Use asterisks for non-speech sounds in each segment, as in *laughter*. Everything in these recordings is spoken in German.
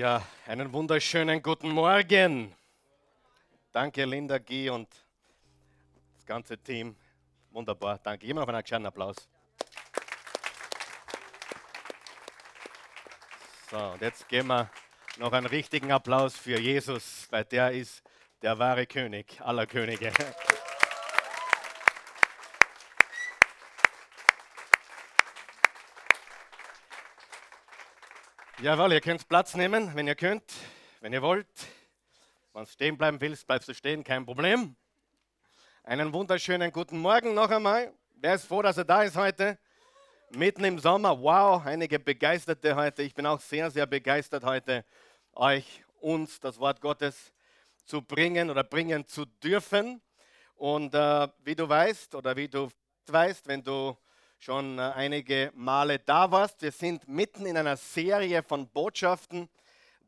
Ja, einen wunderschönen guten Morgen. Danke, Linda G. und das ganze Team. Wunderbar, danke. Immer noch einen kleinen Applaus. So, und jetzt geben wir noch einen richtigen Applaus für Jesus, weil der ist der wahre König aller Könige. Jawohl, ihr könnt Platz nehmen, wenn ihr könnt, wenn ihr wollt. Wenn du stehen bleiben willst, bleibst du stehen, kein Problem. Einen wunderschönen guten Morgen noch einmal. Wer ist froh, dass er da ist heute? Mitten im Sommer. Wow, einige Begeisterte heute. Ich bin auch sehr, sehr begeistert heute, euch, uns das Wort Gottes zu bringen oder bringen zu dürfen. Und äh, wie du weißt oder wie du weißt, wenn du schon äh, einige Male da warst. Wir sind mitten in einer Serie von Botschaften,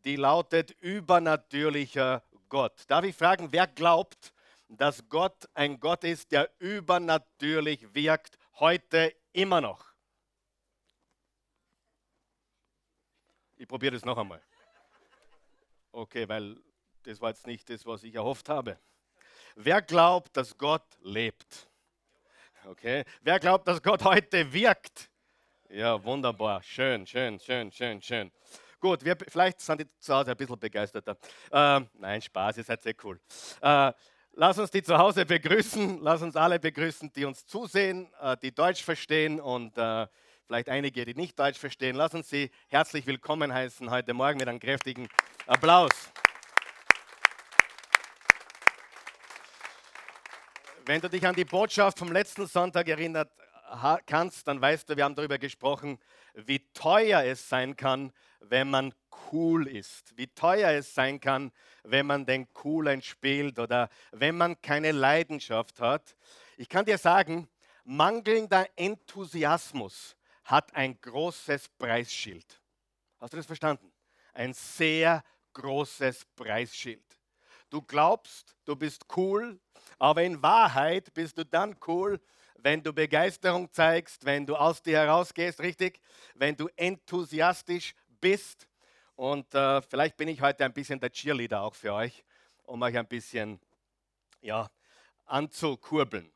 die lautet Übernatürlicher Gott. Darf ich fragen, wer glaubt, dass Gott ein Gott ist, der übernatürlich wirkt, heute immer noch? Ich probiere das noch einmal. Okay, weil das war jetzt nicht das, was ich erhofft habe. Wer glaubt, dass Gott lebt? Okay? Wer glaubt, dass Gott heute wirkt? Ja, wunderbar. Schön, schön, schön, schön, schön. Gut, wir, vielleicht sind die zu Hause ein bisschen begeisterter. Äh, nein, Spaß, ihr seid sehr cool. Äh, lass uns die zu Hause begrüßen. Lass uns alle begrüßen, die uns zusehen, äh, die Deutsch verstehen und äh, vielleicht einige, die nicht Deutsch verstehen. Lass uns sie herzlich willkommen heißen heute Morgen mit einem kräftigen Applaus. Wenn du dich an die Botschaft vom letzten Sonntag erinnert kannst, dann weißt du, wir haben darüber gesprochen, wie teuer es sein kann, wenn man cool ist. Wie teuer es sein kann, wenn man den Coolen spielt oder wenn man keine Leidenschaft hat. Ich kann dir sagen, mangelnder Enthusiasmus hat ein großes Preisschild. Hast du das verstanden? Ein sehr großes Preisschild. Du glaubst, du bist cool, aber in Wahrheit bist du dann cool, wenn du Begeisterung zeigst, wenn du aus dir herausgehst, richtig? Wenn du enthusiastisch bist. Und äh, vielleicht bin ich heute ein bisschen der Cheerleader auch für euch, um euch ein bisschen ja, anzukurbeln.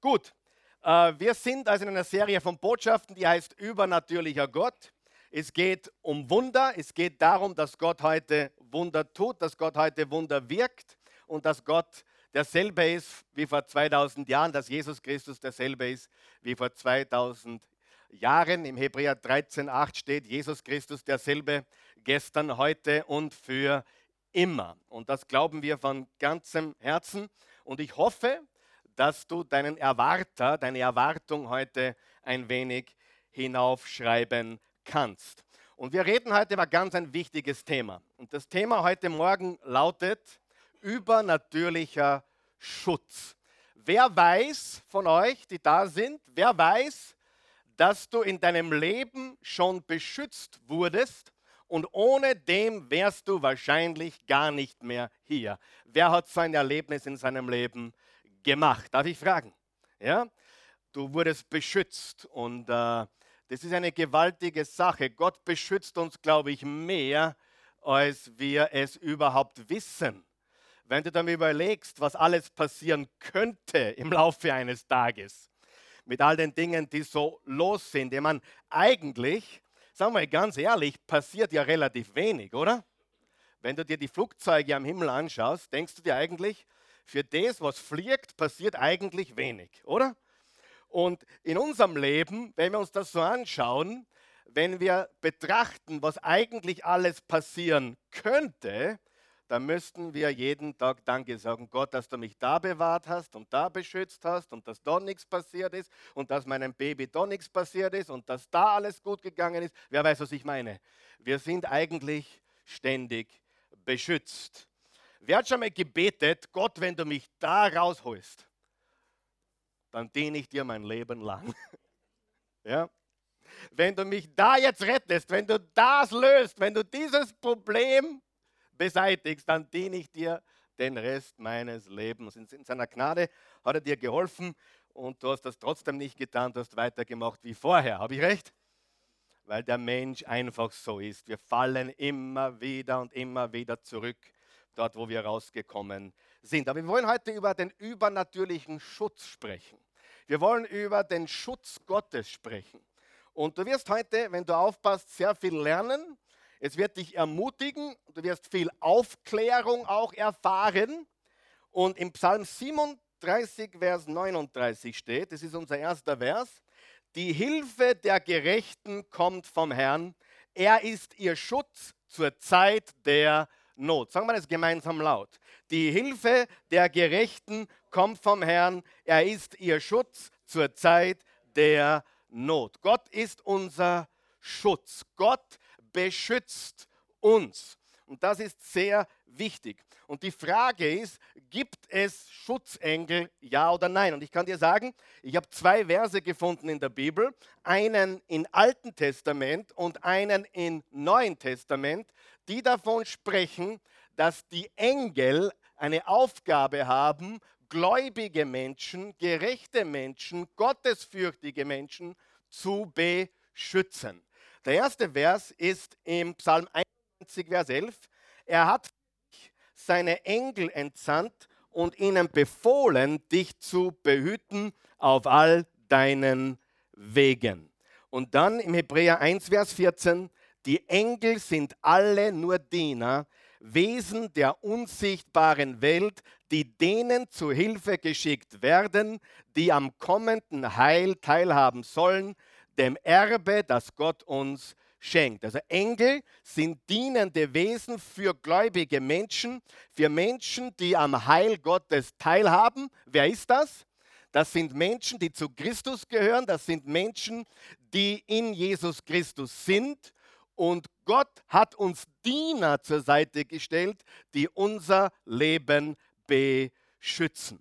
Gut, äh, wir sind also in einer Serie von Botschaften, die heißt Übernatürlicher Gott. Es geht um Wunder, es geht darum, dass Gott heute Wunder tut, dass Gott heute Wunder wirkt und dass Gott derselbe ist wie vor 2000 Jahren, dass Jesus Christus derselbe ist wie vor 2000 Jahren. Im Hebräer 13,8 steht Jesus Christus derselbe gestern, heute und für immer. Und das glauben wir von ganzem Herzen. Und ich hoffe, dass du deinen Erwarter, deine Erwartung heute ein wenig hinaufschreiben kannst. Und wir reden heute über ganz ein wichtiges Thema. Und das Thema heute Morgen lautet, übernatürlicher Schutz. Wer weiß von euch, die da sind, wer weiß, dass du in deinem Leben schon beschützt wurdest und ohne dem wärst du wahrscheinlich gar nicht mehr hier. Wer hat so ein Erlebnis in seinem Leben gemacht? Darf ich fragen? Ja? Du wurdest beschützt und äh, das ist eine gewaltige Sache. Gott beschützt uns, glaube ich, mehr, als wir es überhaupt wissen wenn du dann überlegst, was alles passieren könnte im Laufe eines Tages, mit all den Dingen, die so los sind, ich meine, eigentlich, sagen wir ganz ehrlich, passiert ja relativ wenig, oder? Wenn du dir die Flugzeuge am Himmel anschaust, denkst du dir eigentlich, für das, was fliegt, passiert eigentlich wenig, oder? Und in unserem Leben, wenn wir uns das so anschauen, wenn wir betrachten, was eigentlich alles passieren könnte, dann müssten wir jeden Tag Danke sagen. Gott, dass du mich da bewahrt hast und da beschützt hast und dass da nichts passiert ist und dass meinem Baby da nichts passiert ist und dass da alles gut gegangen ist. Wer weiß, was ich meine? Wir sind eigentlich ständig beschützt. Wer hat schon mal gebetet, Gott, wenn du mich da rausholst, dann diene ich dir mein Leben lang. *laughs* ja? Wenn du mich da jetzt rettest, wenn du das löst, wenn du dieses Problem beseitigst, dann diene ich dir den Rest meines Lebens. In, seiner Gnade hat er dir geholfen und du hast das trotzdem nicht getan, du hast weitergemacht wie vorher. Habe ich recht? weil der Mensch einfach so ist. Wir fallen immer wieder und immer wieder zurück, dort wo wir rausgekommen sind. Aber wir wollen heute über den übernatürlichen Schutz sprechen. Wir wollen über den Schutz Gottes sprechen. Und du wirst heute, wenn du aufpasst, sehr viel lernen. Es wird dich ermutigen. Du wirst viel Aufklärung auch erfahren. Und im Psalm 37, Vers 39 steht, das ist unser erster Vers, die Hilfe der Gerechten kommt vom Herrn. Er ist ihr Schutz zur Zeit der Not. Sagen wir das gemeinsam laut. Die Hilfe der Gerechten kommt vom Herrn. Er ist ihr Schutz zur Zeit der Not. Gott ist unser Schutz. Gott beschützt uns. Und das ist sehr wichtig. Und die Frage ist, gibt es Schutzengel, ja oder nein? Und ich kann dir sagen, ich habe zwei Verse gefunden in der Bibel, einen im Alten Testament und einen im Neuen Testament, die davon sprechen, dass die Engel eine Aufgabe haben, gläubige Menschen, gerechte Menschen, gottesfürchtige Menschen zu beschützen. Der erste Vers ist im Psalm 21, Vers 11. Er hat seine Engel entsandt und ihnen befohlen, dich zu behüten auf all deinen Wegen. Und dann im Hebräer 1, Vers 14, die Engel sind alle nur Diener, Wesen der unsichtbaren Welt, die denen zu Hilfe geschickt werden, die am kommenden Heil teilhaben sollen, dem Erbe, das Gott uns schenkt. Also Engel sind dienende Wesen für gläubige Menschen, für Menschen, die am Heil Gottes teilhaben. Wer ist das? Das sind Menschen, die zu Christus gehören. Das sind Menschen, die in Jesus Christus sind. Und Gott hat uns Diener zur Seite gestellt, die unser Leben beschützen.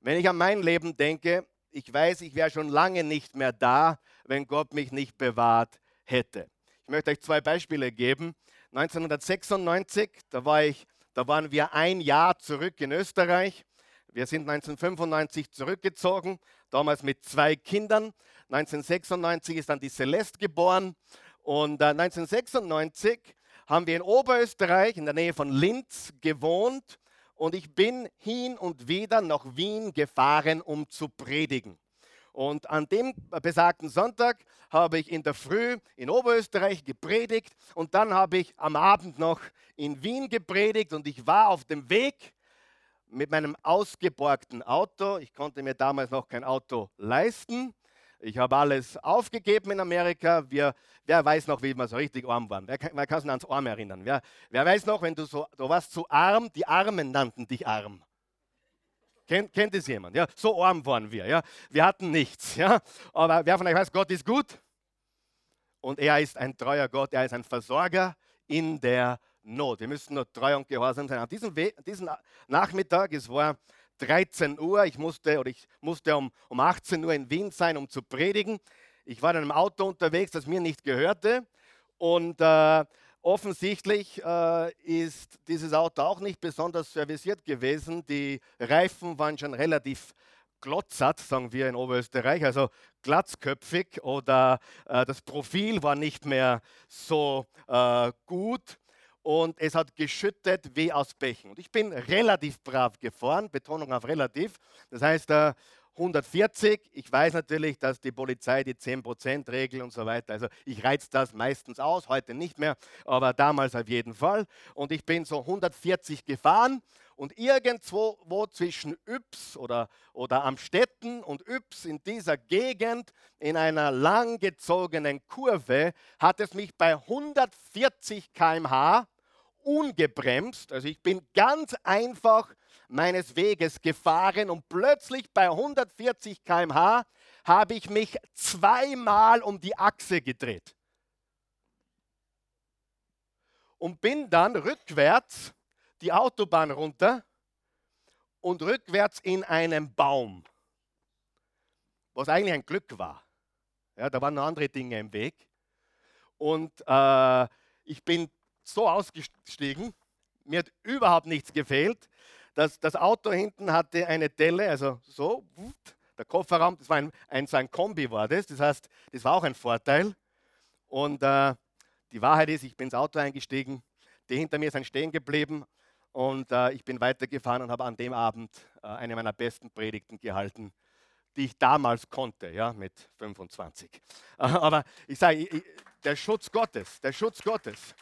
Wenn ich an mein Leben denke, ich weiß, ich wäre schon lange nicht mehr da, wenn Gott mich nicht bewahrt hätte. Ich möchte euch zwei Beispiele geben. 1996, da, war ich, da waren wir ein Jahr zurück in Österreich. Wir sind 1995 zurückgezogen, damals mit zwei Kindern. 1996 ist dann die Celeste geboren. Und äh, 1996 haben wir in Oberösterreich in der Nähe von Linz gewohnt. Und ich bin hin und wieder nach Wien gefahren, um zu predigen. Und an dem besagten Sonntag habe ich in der Früh in Oberösterreich gepredigt und dann habe ich am Abend noch in Wien gepredigt und ich war auf dem Weg mit meinem ausgeborgten Auto. Ich konnte mir damals noch kein Auto leisten. Ich habe alles aufgegeben in Amerika. Wir, wer weiß noch, wie wir so richtig arm waren? Wer, wer kann sich ans Arm erinnern? Wer, wer weiß noch, wenn du so, du warst zu arm, die Armen nannten dich arm. Kennt, kennt es jemand? Ja, so arm waren wir. Ja, wir hatten nichts. Ja, aber wer von euch weiß, Gott ist gut und er ist ein treuer Gott. Er ist ein Versorger in der Not. Wir müssen nur treu und gehorsam sein. An diesem, We diesem Nachmittag, es war 13 Uhr, ich musste oder ich musste um, um 18 Uhr in Wien sein, um zu predigen. Ich war in einem Auto unterwegs, das mir nicht gehörte und äh, Offensichtlich äh, ist dieses Auto auch nicht besonders servisiert gewesen. Die Reifen waren schon relativ glotzert, sagen wir in Oberösterreich, also glatzköpfig oder äh, das Profil war nicht mehr so äh, gut und es hat geschüttet wie aus Bächen. Und ich bin relativ brav gefahren, Betonung auf relativ. Das heißt, äh, 140. Ich weiß natürlich, dass die Polizei die 10%-Regel und so weiter, also ich reiz das meistens aus, heute nicht mehr, aber damals auf jeden Fall. Und ich bin so 140 gefahren und irgendwo wo zwischen Yps oder, oder am Städten und Yps in dieser Gegend in einer langgezogenen Kurve hat es mich bei 140 km/h ungebremst, also ich bin ganz einfach meines Weges gefahren und plötzlich bei 140 km/h habe ich mich zweimal um die Achse gedreht. Und bin dann rückwärts die Autobahn runter und rückwärts in einen Baum, was eigentlich ein Glück war. Ja, da waren noch andere Dinge im Weg. Und äh, ich bin so ausgestiegen, mir hat überhaupt nichts gefehlt. Das, das Auto hinten hatte eine Delle, also so, der Kofferraum, das war ein, ein, so ein Kombi war das, das heißt, das war auch ein Vorteil. Und äh, die Wahrheit ist, ich bin ins Auto eingestiegen, die hinter mir sind stehen geblieben und äh, ich bin weitergefahren und habe an dem Abend äh, eine meiner besten Predigten gehalten, die ich damals konnte, ja, mit 25. *laughs* Aber ich sage, der Schutz Gottes, der Schutz Gottes.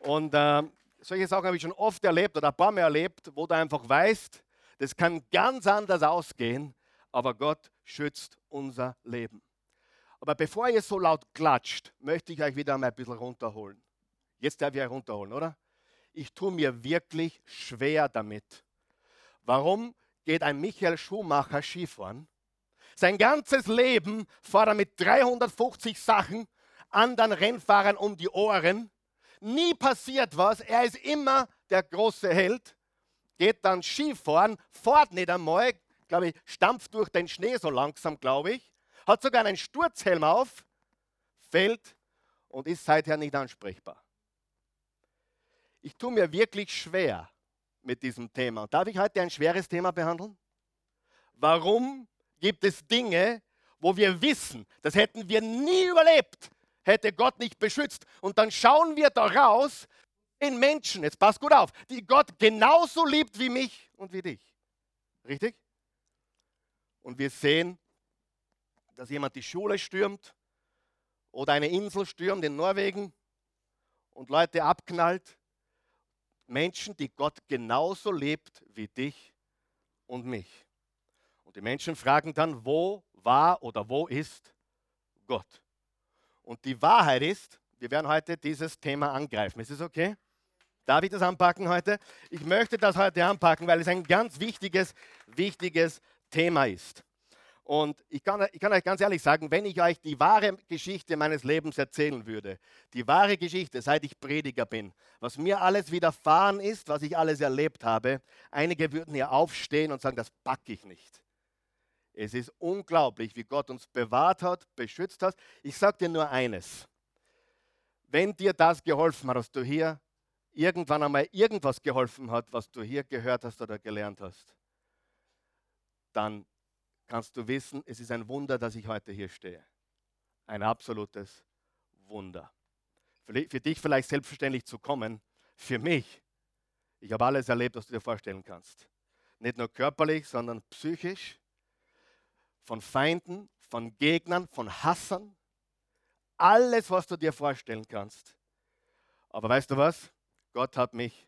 Und äh, solche Sachen habe ich schon oft erlebt oder ein paar Mal erlebt, wo du einfach weißt, das kann ganz anders ausgehen, aber Gott schützt unser Leben. Aber bevor ihr so laut klatscht, möchte ich euch wieder mal ein bisschen runterholen. Jetzt darf ich euch runterholen, oder? Ich tue mir wirklich schwer damit. Warum geht ein Michael Schumacher Skifahren? Sein ganzes Leben fährt er mit 350 Sachen anderen Rennfahrern um die Ohren. Nie passiert was. Er ist immer der große Held. Geht dann Skifahren, fährt nicht einmal, glaube ich, stampft durch den Schnee so langsam, glaube ich. Hat sogar einen Sturzhelm auf, fällt und ist seither nicht ansprechbar. Ich tue mir wirklich schwer mit diesem Thema. Darf ich heute ein schweres Thema behandeln? Warum gibt es Dinge, wo wir wissen, das hätten wir nie überlebt, hätte Gott nicht beschützt. Und dann schauen wir daraus in Menschen, jetzt passt gut auf, die Gott genauso liebt wie mich und wie dich. Richtig? Und wir sehen, dass jemand die Schule stürmt oder eine Insel stürmt in Norwegen und Leute abknallt. Menschen, die Gott genauso liebt wie dich und mich. Und die Menschen fragen dann, wo war oder wo ist Gott? Und die Wahrheit ist, wir werden heute dieses Thema angreifen. Ist es okay? Darf ich das anpacken heute? Ich möchte das heute anpacken, weil es ein ganz wichtiges, wichtiges Thema ist. Und ich kann, ich kann, euch ganz ehrlich sagen, wenn ich euch die wahre Geschichte meines Lebens erzählen würde, die wahre Geschichte, seit ich Prediger bin, was mir alles widerfahren ist, was ich alles erlebt habe, einige würden hier aufstehen und sagen, das packe ich nicht. Es ist unglaublich, wie Gott uns bewahrt hat, beschützt hat. Ich sage dir nur eines. Wenn dir das geholfen hat, dass du hier irgendwann einmal irgendwas geholfen hat, was du hier gehört hast oder gelernt hast, dann kannst du wissen, es ist ein Wunder, dass ich heute hier stehe. Ein absolutes Wunder. Für dich vielleicht selbstverständlich zu kommen, für mich, ich habe alles erlebt, was du dir vorstellen kannst. Nicht nur körperlich, sondern psychisch, von Feinden, von Gegnern, von Hassern. Alles, was du dir vorstellen kannst. Aber weißt du was? Gott hat mich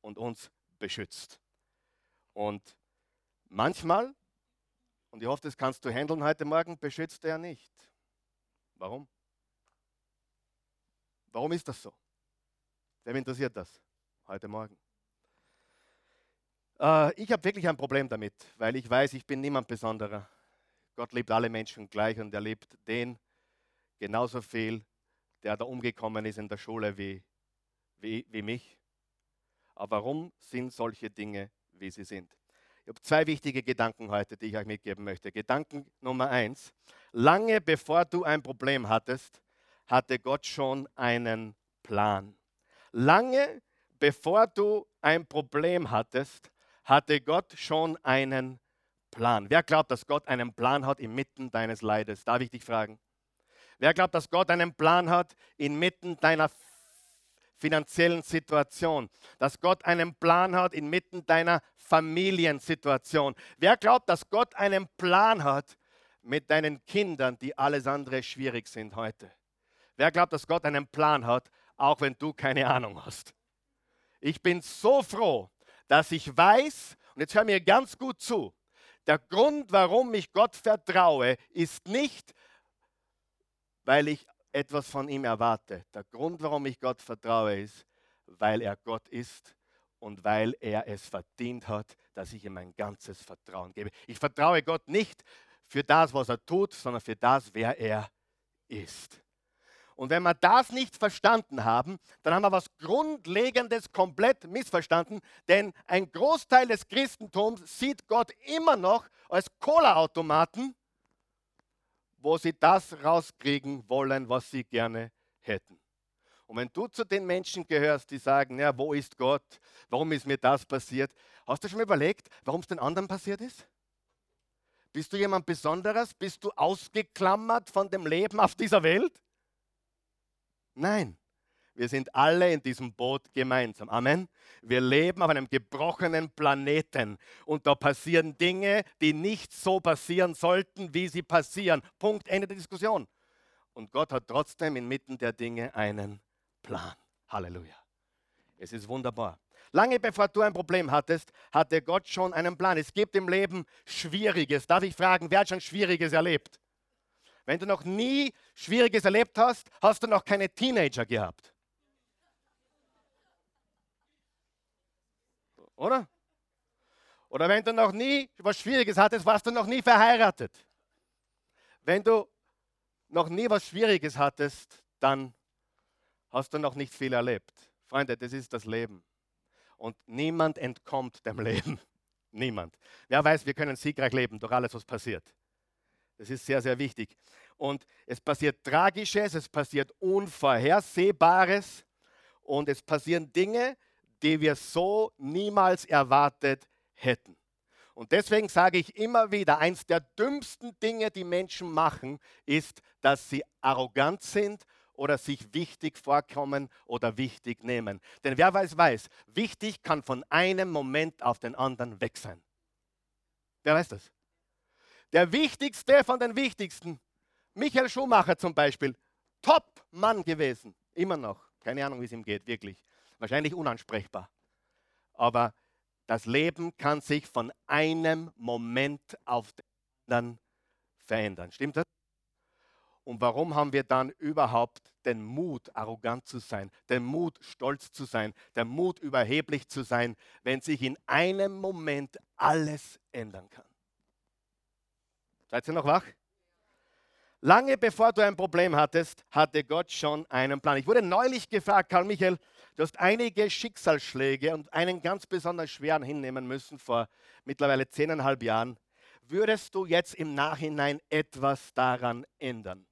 und uns beschützt. Und manchmal, und ich hoffe, das kannst du handeln heute Morgen, beschützt er nicht. Warum? Warum ist das so? Wem interessiert das heute Morgen? Äh, ich habe wirklich ein Problem damit, weil ich weiß, ich bin niemand Besonderer. Gott liebt alle Menschen gleich und er liebt den genauso viel, der da umgekommen ist in der Schule wie, wie, wie mich. Aber warum sind solche Dinge, wie sie sind? Ich habe zwei wichtige Gedanken heute, die ich euch mitgeben möchte. Gedanken Nummer eins. Lange bevor du ein Problem hattest, hatte Gott schon einen Plan. Lange bevor du ein Problem hattest, hatte Gott schon einen Plan. Plan. Wer glaubt, dass Gott einen Plan hat inmitten deines Leides? Darf ich dich fragen? Wer glaubt, dass Gott einen Plan hat inmitten deiner finanziellen Situation? Dass Gott einen Plan hat inmitten deiner Familiensituation? Wer glaubt, dass Gott einen Plan hat mit deinen Kindern, die alles andere schwierig sind heute? Wer glaubt, dass Gott einen Plan hat, auch wenn du keine Ahnung hast? Ich bin so froh, dass ich weiß, und jetzt hör mir ganz gut zu, der Grund, warum ich Gott vertraue, ist nicht, weil ich etwas von ihm erwarte. Der Grund, warum ich Gott vertraue, ist, weil er Gott ist und weil er es verdient hat, dass ich ihm mein ganzes Vertrauen gebe. Ich vertraue Gott nicht für das, was er tut, sondern für das, wer er ist. Und wenn wir das nicht verstanden haben, dann haben wir was Grundlegendes komplett missverstanden, denn ein Großteil des Christentums sieht Gott immer noch als Cola-Automaten, wo sie das rauskriegen wollen, was sie gerne hätten. Und wenn du zu den Menschen gehörst, die sagen, ja, wo ist Gott? Warum ist mir das passiert? Hast du schon mal überlegt, warum es den anderen passiert ist? Bist du jemand Besonderes? Bist du ausgeklammert von dem Leben auf dieser Welt? Nein, wir sind alle in diesem Boot gemeinsam. Amen. Wir leben auf einem gebrochenen Planeten und da passieren Dinge, die nicht so passieren sollten, wie sie passieren. Punkt, Ende der Diskussion. Und Gott hat trotzdem inmitten der Dinge einen Plan. Halleluja. Es ist wunderbar. Lange bevor du ein Problem hattest, hatte Gott schon einen Plan. Es gibt im Leben Schwieriges. Darf ich fragen, wer hat schon Schwieriges erlebt? Wenn du noch nie Schwieriges erlebt hast, hast du noch keine Teenager gehabt. Oder? Oder wenn du noch nie was Schwieriges hattest, warst du noch nie verheiratet. Wenn du noch nie was Schwieriges hattest, dann hast du noch nicht viel erlebt. Freunde, das ist das Leben. Und niemand entkommt dem *laughs* Leben. Niemand. Wer weiß, wir können siegreich leben durch alles, was passiert. Das ist sehr, sehr wichtig. Und es passiert Tragisches, es passiert Unvorhersehbares und es passieren Dinge, die wir so niemals erwartet hätten. Und deswegen sage ich immer wieder, eins der dümmsten Dinge, die Menschen machen, ist, dass sie arrogant sind oder sich wichtig vorkommen oder wichtig nehmen. Denn wer weiß, weiß, wichtig kann von einem Moment auf den anderen weg sein. Wer weiß das? Der wichtigste von den wichtigsten, Michael Schumacher zum Beispiel, Top-Mann gewesen, immer noch. Keine Ahnung, wie es ihm geht, wirklich. Wahrscheinlich unansprechbar. Aber das Leben kann sich von einem Moment auf den anderen verändern. Stimmt das? Und warum haben wir dann überhaupt den Mut, arrogant zu sein, den Mut, stolz zu sein, den Mut, überheblich zu sein, wenn sich in einem Moment alles ändern kann? Seid ihr noch wach? Lange bevor du ein Problem hattest, hatte Gott schon einen Plan. Ich wurde neulich gefragt, Karl Michael, du hast einige Schicksalsschläge und einen ganz besonders schweren hinnehmen müssen vor mittlerweile zehneinhalb Jahren. Würdest du jetzt im Nachhinein etwas daran ändern?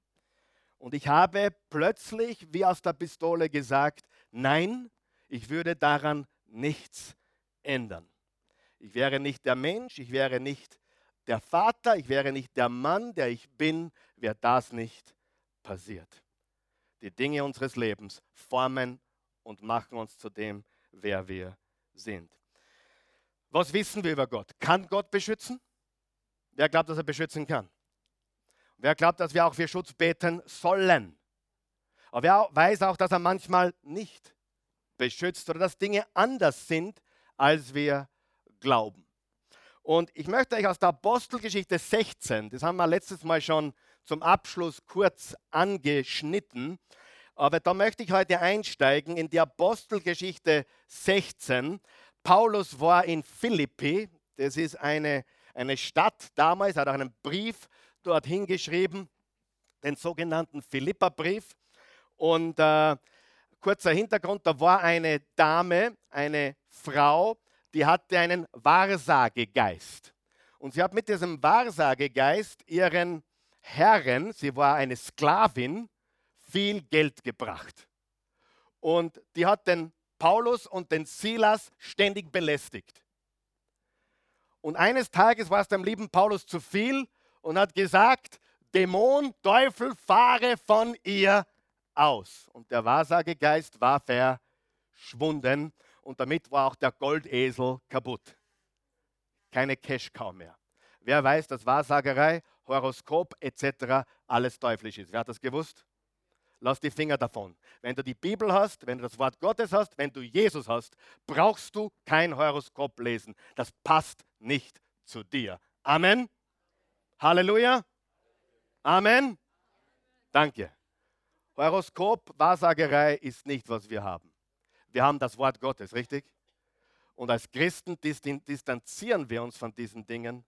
Und ich habe plötzlich wie aus der Pistole gesagt, nein, ich würde daran nichts ändern. Ich wäre nicht der Mensch, ich wäre nicht der Vater, ich wäre nicht der Mann, der ich bin, wäre das nicht passiert. Die Dinge unseres Lebens formen und machen uns zu dem, wer wir sind. Was wissen wir über Gott? Kann Gott beschützen? Wer glaubt, dass er beschützen kann? Wer glaubt, dass wir auch für Schutz beten sollen? Aber wer weiß auch, dass er manchmal nicht beschützt oder dass Dinge anders sind, als wir glauben. Und ich möchte euch aus der Apostelgeschichte 16, das haben wir letztes Mal schon zum Abschluss kurz angeschnitten, aber da möchte ich heute einsteigen in die Apostelgeschichte 16. Paulus war in Philippi, das ist eine, eine Stadt damals, hat auch einen Brief dorthin geschrieben, den sogenannten Philippa-Brief. Und äh, kurzer Hintergrund, da war eine Dame, eine Frau, die hatte einen Wahrsagegeist. Und sie hat mit diesem Wahrsagegeist ihren Herren, sie war eine Sklavin, viel Geld gebracht. Und die hat den Paulus und den Silas ständig belästigt. Und eines Tages war es dem lieben Paulus zu viel und hat gesagt, Dämon, Teufel, fahre von ihr aus. Und der Wahrsagegeist war verschwunden und damit war auch der Goldesel kaputt. Keine Cash-Cow mehr. Wer weiß, dass Wahrsagerei, Horoskop etc. alles teuflisch ist? Wer hat das gewusst? Lass die Finger davon. Wenn du die Bibel hast, wenn du das Wort Gottes hast, wenn du Jesus hast, brauchst du kein Horoskop lesen. Das passt nicht zu dir. Amen. Halleluja. Amen. Danke. Horoskop, Wahrsagerei ist nicht, was wir haben. Wir haben das Wort Gottes, richtig? Und als Christen distanzieren wir uns von diesen Dingen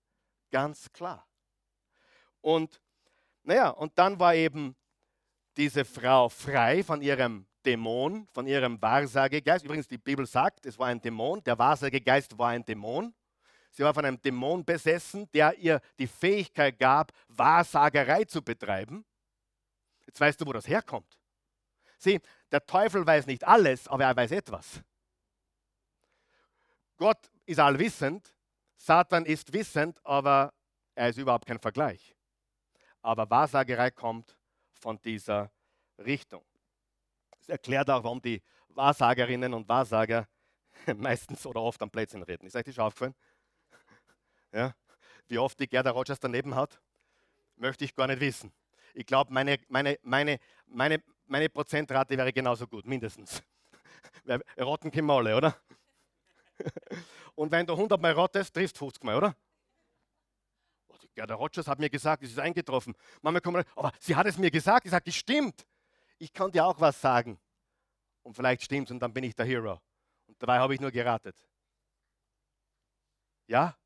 ganz klar. Und naja, und dann war eben diese Frau frei von ihrem Dämon, von ihrem Wahrsagegeist. Übrigens, die Bibel sagt, es war ein Dämon, der Wahrsagegeist war ein Dämon. Sie war von einem Dämon besessen, der ihr die Fähigkeit gab, Wahrsagerei zu betreiben. Jetzt weißt du, wo das herkommt. Sieh, der Teufel weiß nicht alles, aber er weiß etwas. Gott ist allwissend, Satan ist wissend, aber er ist überhaupt kein Vergleich. Aber Wahrsagerei kommt von dieser Richtung. erklärt auch, warum die Wahrsagerinnen und Wahrsager *laughs* meistens oder oft am Plätzchen reden. Ist euch das schon aufgefallen? *laughs* Ja? Wie oft die Gerda Rogers daneben hat, möchte ich gar nicht wissen. Ich glaube, meine, meine, meine, meine, meine Prozentrate wäre genauso gut, mindestens. *laughs* Rotten können wir alle, oder? *laughs* Und wenn du 100 Mal rottest, triffst du 50 Mal, oder? Oh, Gerda Rogers hat mir gesagt, es ist eingetroffen. Mama kommt, aber sie hat es mir gesagt, ich sage, es stimmt. Ich kann dir auch was sagen. Und vielleicht stimmt es und dann bin ich der Hero. Und dabei habe ich nur geratet. Ja?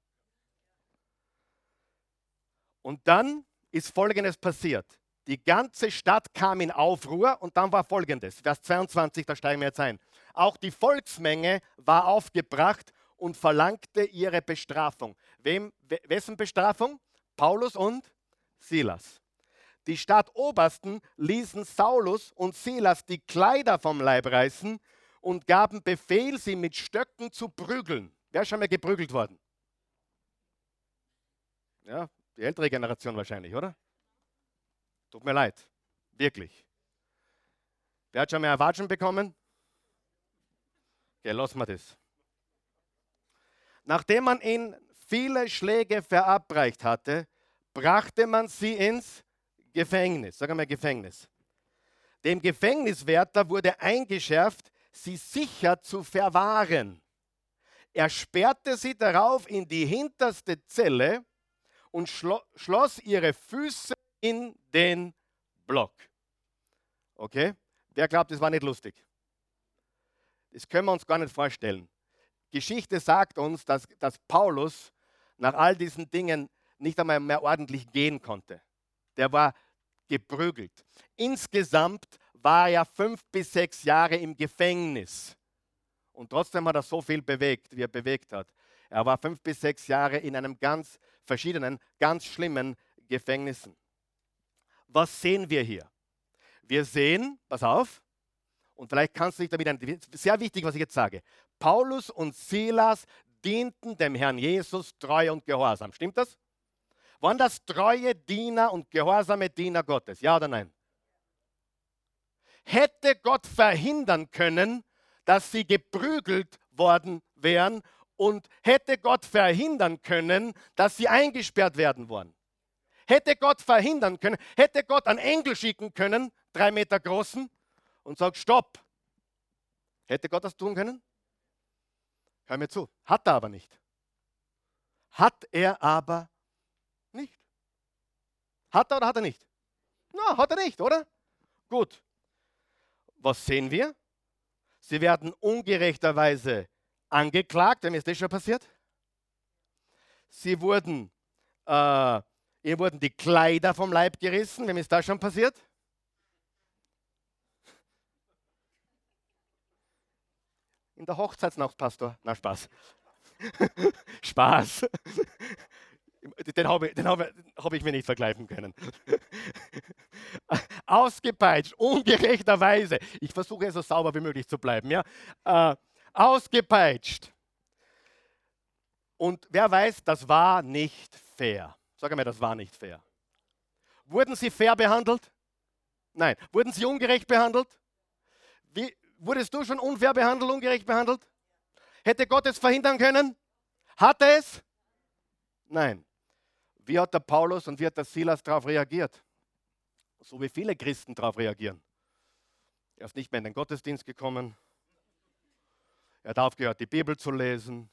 Und dann ist Folgendes passiert. Die ganze Stadt kam in Aufruhr und dann war Folgendes. Vers 22, da steigen wir jetzt ein. Auch die Volksmenge war aufgebracht und verlangte ihre Bestrafung. Wem, wessen Bestrafung? Paulus und Silas. Die Stadtobersten ließen Saulus und Silas die Kleider vom Leib reißen und gaben Befehl, sie mit Stöcken zu prügeln. Wer ist schon mal geprügelt worden? Ja, die ältere Generation wahrscheinlich, oder? Tut mir leid. Wirklich. Wer hat schon mal Erwatschen bekommen? Okay, lassen wir das. Nachdem man ihnen viele Schläge verabreicht hatte, brachte man sie ins Gefängnis. Sag mal Gefängnis. Dem Gefängniswärter wurde eingeschärft, sie sicher zu verwahren. Er sperrte sie darauf in die hinterste Zelle und schlo schloss ihre Füße in den Block. Okay? Wer glaubt, das war nicht lustig? Das können wir uns gar nicht vorstellen. Geschichte sagt uns, dass, dass Paulus nach all diesen Dingen nicht einmal mehr ordentlich gehen konnte. Der war geprügelt. Insgesamt war er fünf bis sechs Jahre im Gefängnis. Und trotzdem hat er so viel bewegt, wie er bewegt hat. Er war fünf bis sechs Jahre in einem ganz verschiedenen, ganz schlimmen Gefängnissen. Was sehen wir hier? Wir sehen, pass auf, und vielleicht kannst du dich damit, ein, sehr wichtig, was ich jetzt sage. Paulus und Silas dienten dem Herrn Jesus treu und gehorsam. Stimmt das? Waren das treue Diener und gehorsame Diener Gottes? Ja oder nein? Hätte Gott verhindern können, dass sie geprügelt worden wären und hätte Gott verhindern können, dass sie eingesperrt werden wollen. Hätte Gott verhindern können, hätte Gott einen Engel schicken können, drei Meter großen, und sagt, stopp. Hätte Gott das tun können? Hör mir zu. Hat er aber nicht. Hat er aber nicht. Hat er oder hat er nicht? Na, hat er nicht, oder? Gut. Was sehen wir? Sie werden ungerechterweise angeklagt. Wem ist das schon passiert? Sie wurden, äh, ihnen wurden die Kleider vom Leib gerissen. Wem ist das schon passiert? In der Hochzeitsnacht, Pastor. Na, Spaß. *laughs* Spaß. Den habe ich, hab, hab ich mir nicht vergleichen können. *laughs* Ausgepeitscht, ungerechterweise. Ich versuche so sauber wie möglich zu bleiben. Ja? Äh, ausgepeitscht. Und wer weiß, das war nicht fair. Sag einmal, das war nicht fair. Wurden sie fair behandelt? Nein. Wurden sie ungerecht behandelt? Wie, wurdest du schon unfair behandelt, ungerecht behandelt? Hätte Gott es verhindern können? Hat er es? Nein. Wie hat der Paulus und wie hat der Silas darauf reagiert? So wie viele Christen darauf reagieren. Er ist nicht mehr in den Gottesdienst gekommen. Er hat aufgehört, die Bibel zu lesen.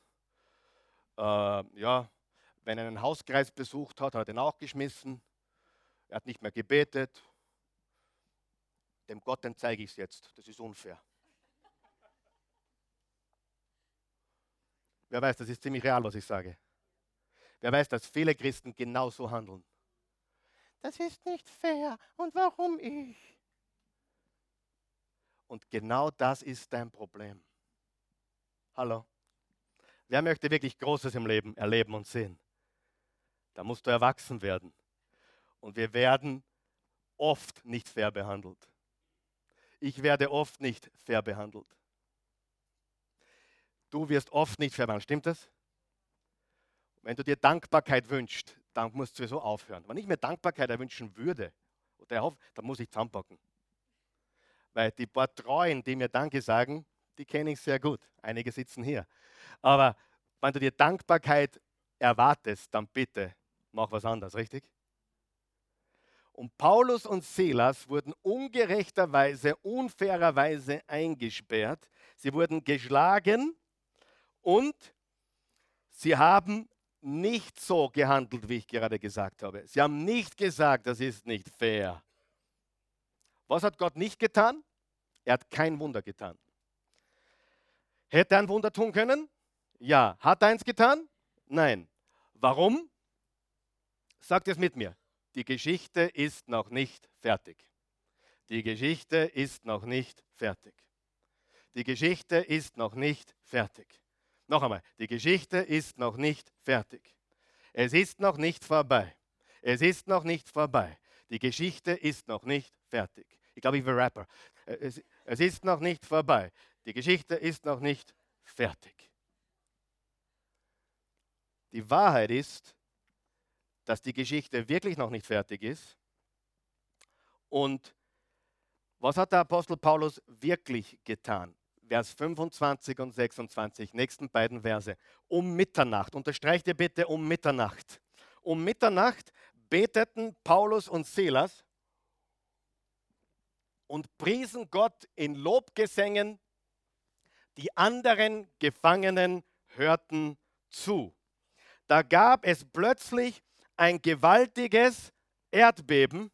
Äh, ja, wenn er einen Hauskreis besucht hat, hat er ihn auch geschmissen. Er hat nicht mehr gebetet. Dem Gott, den zeige ich es jetzt. Das ist unfair. Wer weiß, das ist ziemlich real, was ich sage. Wer weiß, dass viele Christen genauso handeln. Das ist nicht fair. Und warum ich? Und genau das ist dein Problem. Hallo? Wer möchte wirklich Großes im Leben erleben und sehen? Da musst du erwachsen werden. Und wir werden oft nicht fair behandelt. Ich werde oft nicht fair behandelt. Du wirst oft nicht fair behandelt. Stimmt das? Wenn du dir Dankbarkeit wünschst, dann musst du sowieso aufhören. Wenn ich mir Dankbarkeit erwünschen würde, oder dann muss ich zusammenpacken. weil die paar Treuen, die mir Danke sagen, die kenne ich sehr gut. Einige sitzen hier. Aber wenn du dir Dankbarkeit erwartest, dann bitte mach was anderes, richtig? Und Paulus und Silas wurden ungerechterweise, unfairerweise eingesperrt. Sie wurden geschlagen und sie haben nicht so gehandelt, wie ich gerade gesagt habe. Sie haben nicht gesagt, das ist nicht fair. Was hat Gott nicht getan? Er hat kein Wunder getan. Hätte er ein Wunder tun können? Ja. Hat er eins getan? Nein. Warum? Sagt es mit mir. Die Geschichte ist noch nicht fertig. Die Geschichte ist noch nicht fertig. Die Geschichte ist noch nicht fertig. Noch einmal, die Geschichte ist noch nicht fertig. Es ist noch nicht vorbei. Es ist noch nicht vorbei. Die Geschichte ist noch nicht fertig. Ich glaube, ich bin Rapper. Es, es ist noch nicht vorbei. Die Geschichte ist noch nicht fertig. Die Wahrheit ist, dass die Geschichte wirklich noch nicht fertig ist. Und was hat der Apostel Paulus wirklich getan? Vers 25 und 26, nächsten beiden Verse. Um Mitternacht, unterstreicht ihr bitte um Mitternacht. Um Mitternacht beteten Paulus und Silas und priesen Gott in Lobgesängen. Die anderen Gefangenen hörten zu. Da gab es plötzlich ein gewaltiges Erdbeben.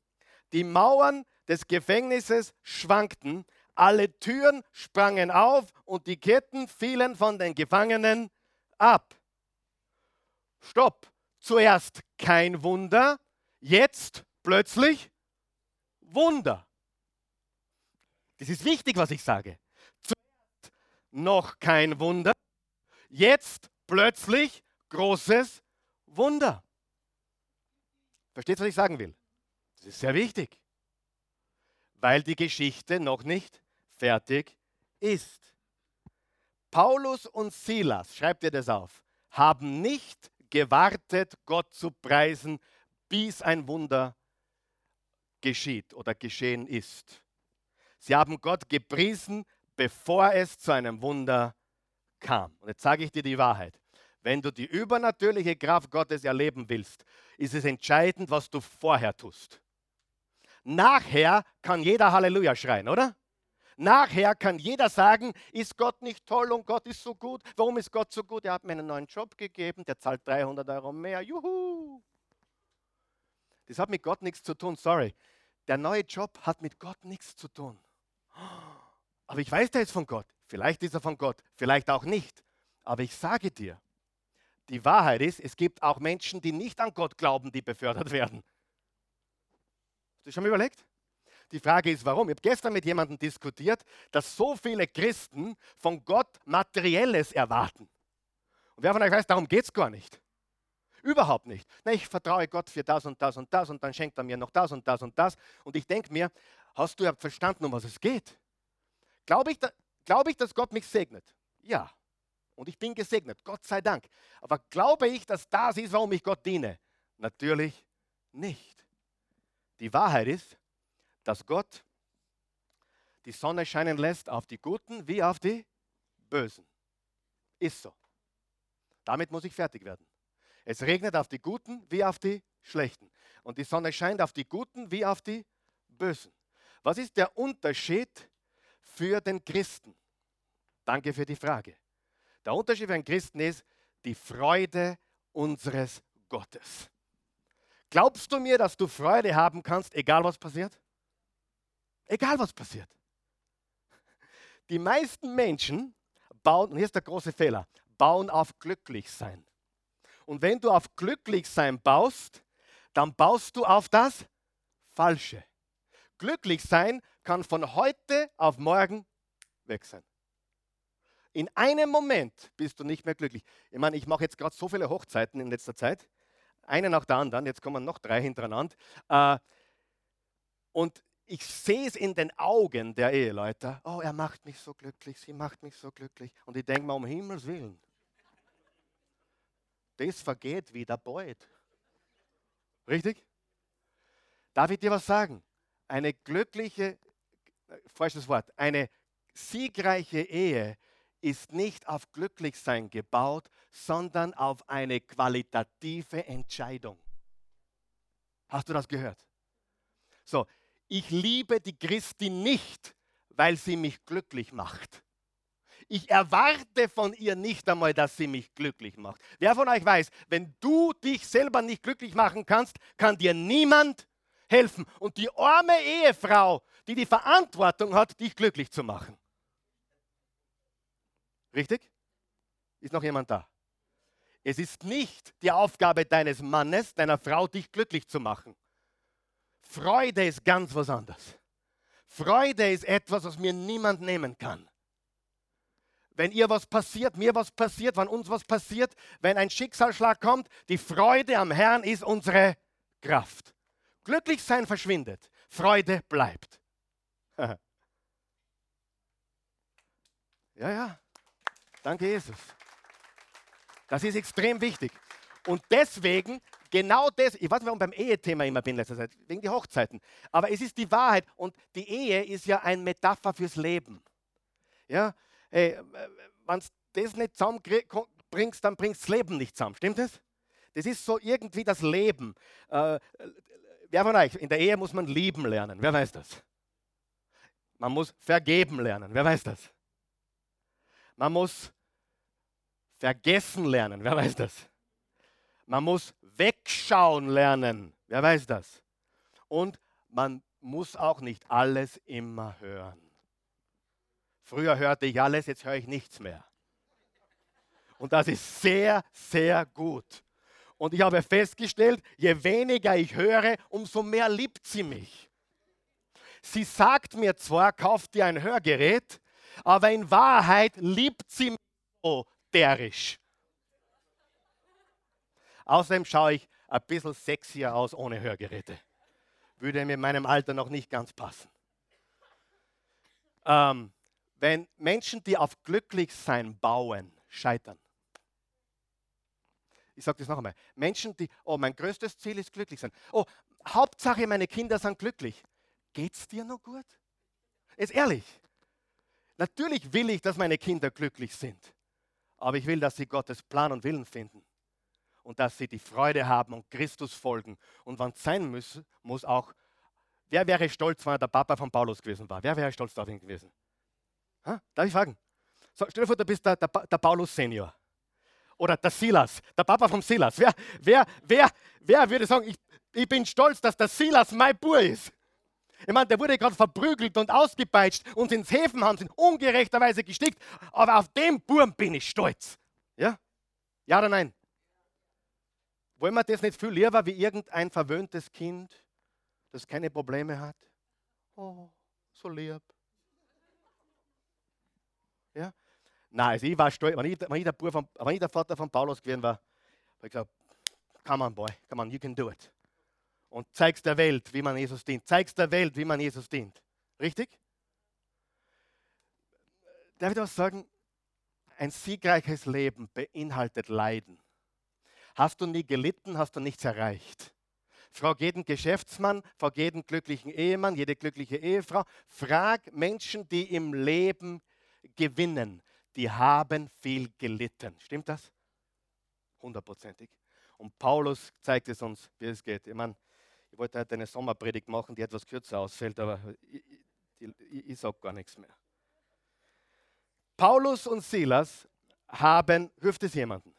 Die Mauern des Gefängnisses schwankten, alle Türen sprangen auf und die Ketten fielen von den Gefangenen ab. Stopp. Zuerst kein Wunder, jetzt plötzlich Wunder. Das ist wichtig, was ich sage. Zuerst noch kein Wunder, jetzt plötzlich großes Wunder. Versteht, was ich sagen will? Das ist sehr wichtig, weil die Geschichte noch nicht fertig ist. Paulus und Silas, schreibt ihr das auf, haben nicht gewartet, Gott zu preisen, bis ein Wunder geschieht oder geschehen ist. Sie haben Gott gepriesen, bevor es zu einem Wunder kam. Und jetzt sage ich dir die Wahrheit. Wenn du die übernatürliche Kraft Gottes erleben willst, ist es entscheidend, was du vorher tust. Nachher kann jeder Halleluja schreien, oder? Nachher kann jeder sagen, ist Gott nicht toll und Gott ist so gut. Warum ist Gott so gut? Er hat mir einen neuen Job gegeben, der zahlt 300 Euro mehr. Juhu! Das hat mit Gott nichts zu tun, sorry. Der neue Job hat mit Gott nichts zu tun. Aber ich weiß, der ist von Gott. Vielleicht ist er von Gott, vielleicht auch nicht. Aber ich sage dir, die Wahrheit ist, es gibt auch Menschen, die nicht an Gott glauben, die befördert werden. Hast du schon mal überlegt? Die Frage ist, warum? Ich habe gestern mit jemandem diskutiert, dass so viele Christen von Gott Materielles erwarten. Und wer von euch weiß, darum geht es gar nicht. Überhaupt nicht. Na, ich vertraue Gott für das und das und das und dann schenkt er mir noch das und das und das. Und ich denke mir, hast du ja verstanden, um was es geht? Glaube ich, glaub ich, dass Gott mich segnet? Ja. Und ich bin gesegnet, Gott sei Dank. Aber glaube ich, dass das ist, warum ich Gott diene? Natürlich nicht. Die Wahrheit ist, dass Gott die Sonne scheinen lässt auf die Guten wie auf die Bösen. Ist so. Damit muss ich fertig werden. Es regnet auf die Guten wie auf die Schlechten. Und die Sonne scheint auf die Guten wie auf die Bösen. Was ist der Unterschied für den Christen? Danke für die Frage. Der Unterschied für einen Christen ist die Freude unseres Gottes. Glaubst du mir, dass du Freude haben kannst, egal was passiert? Egal was passiert. Die meisten Menschen bauen, und hier ist der große Fehler, bauen auf Glücklichsein. Und wenn du auf Glücklichsein baust, dann baust du auf das Falsche. Glücklichsein kann von heute auf morgen weg sein. In einem Moment bist du nicht mehr glücklich. Ich meine, ich mache jetzt gerade so viele Hochzeiten in letzter Zeit, eine nach der anderen, jetzt kommen noch drei hintereinander. Äh, und ich sehe es in den Augen der Eheleute. Oh, er macht mich so glücklich, sie macht mich so glücklich. Und ich denke mir, um Himmels Willen, das vergeht wieder bald. Richtig? Darf ich dir was sagen? Eine glückliche falsches Wort, eine siegreiche Ehe ist nicht auf Glücklichsein gebaut, sondern auf eine qualitative Entscheidung. Hast du das gehört? So, ich liebe die Christin nicht, weil sie mich glücklich macht. Ich erwarte von ihr nicht einmal, dass sie mich glücklich macht. Wer von euch weiß, wenn du dich selber nicht glücklich machen kannst, kann dir niemand helfen. Und die arme Ehefrau, die die Verantwortung hat, dich glücklich zu machen. Richtig? Ist noch jemand da? Es ist nicht die Aufgabe deines Mannes, deiner Frau, dich glücklich zu machen. Freude ist ganz was anderes. Freude ist etwas, was mir niemand nehmen kann. Wenn ihr was passiert, mir was passiert, wenn uns was passiert, wenn ein Schicksalsschlag kommt, die Freude am Herrn ist unsere Kraft. Glücklich sein verschwindet, Freude bleibt. *laughs* ja, ja. Danke, Jesus. Das ist extrem wichtig. Und deswegen, genau das, ich weiß nicht, warum beim Ehethema immer bin letzter Zeit, wegen die Hochzeiten. Aber es ist die Wahrheit und die Ehe ist ja ein Metapher fürs Leben. Ja, hey, wenn du das nicht zusammenbringst, dann bringst du das Leben nicht zusammen. Stimmt das? Das ist so irgendwie das Leben. Äh, wer von euch, in der Ehe muss man lieben lernen. Wer weiß das? Man muss vergeben lernen. Wer weiß das? Man muss vergessen lernen. Wer weiß das? Man muss wegschauen lernen. Wer weiß das? Und man muss auch nicht alles immer hören. Früher hörte ich alles, jetzt höre ich nichts mehr. Und das ist sehr, sehr gut. Und ich habe festgestellt, je weniger ich höre, umso mehr liebt sie mich. Sie sagt mir zwar, kauft dir ein Hörgerät, aber in Wahrheit liebt sie mich so derisch. Außerdem schaue ich ein bisschen sexier aus ohne Hörgeräte. Würde mir in meinem Alter noch nicht ganz passen. Ähm, wenn Menschen, die auf Glücklichsein bauen, scheitern. Ich sage das noch einmal. Menschen, die, oh, mein größtes Ziel ist glücklich sein. Oh, Hauptsache, meine Kinder sind glücklich. Geht es dir noch gut? Ist ehrlich. Natürlich will ich, dass meine Kinder glücklich sind. Aber ich will, dass sie Gottes Plan und Willen finden. Und dass sie die Freude haben und Christus folgen. Und wenn es sein muss, muss auch, wer wäre stolz, wenn er der Papa von Paulus gewesen war? Wer wäre stolz auf ihn gewesen? Ha? Darf ich fragen? So, stell dir vor, du bist der, der, der Paulus Senior. Oder der Silas, der Papa vom Silas. Wer, wer, wer, wer würde sagen, ich, ich bin stolz, dass der Silas mein Bub ist? Ich meine, der wurde gerade verprügelt und ausgepeitscht und ins Häfen haben sie ungerechterweise gestickt. Aber auf den Burm bin ich stolz. Ja? Ja oder nein? Wollen wir das nicht viel lieber wie irgendein verwöhntes Kind, das keine Probleme hat? Oh, so lieb. Ja? Nein, also ich war stolz, wenn ich, wenn ich, der, von, wenn ich der Vater von Paulus gewesen war, habe ich gesagt, come on boy, come on, you can do it und zeigst der Welt, wie man Jesus dient. Zeigst der Welt, wie man Jesus dient. Richtig? Darf ich was sagen? Ein siegreiches Leben beinhaltet Leiden. Hast du nie gelitten, hast du nichts erreicht. Frag jeden Geschäftsmann, frag jeden glücklichen Ehemann, jede glückliche Ehefrau. Frag Menschen, die im Leben gewinnen. Die haben viel gelitten. Stimmt das? Hundertprozentig. Und Paulus zeigt es uns, wie es geht. Ich meine, ich wollte heute eine Sommerpredigt machen, die etwas kürzer ausfällt, aber ich, ich, ich sage gar nichts mehr. Paulus und Silas haben, hilft es jemanden?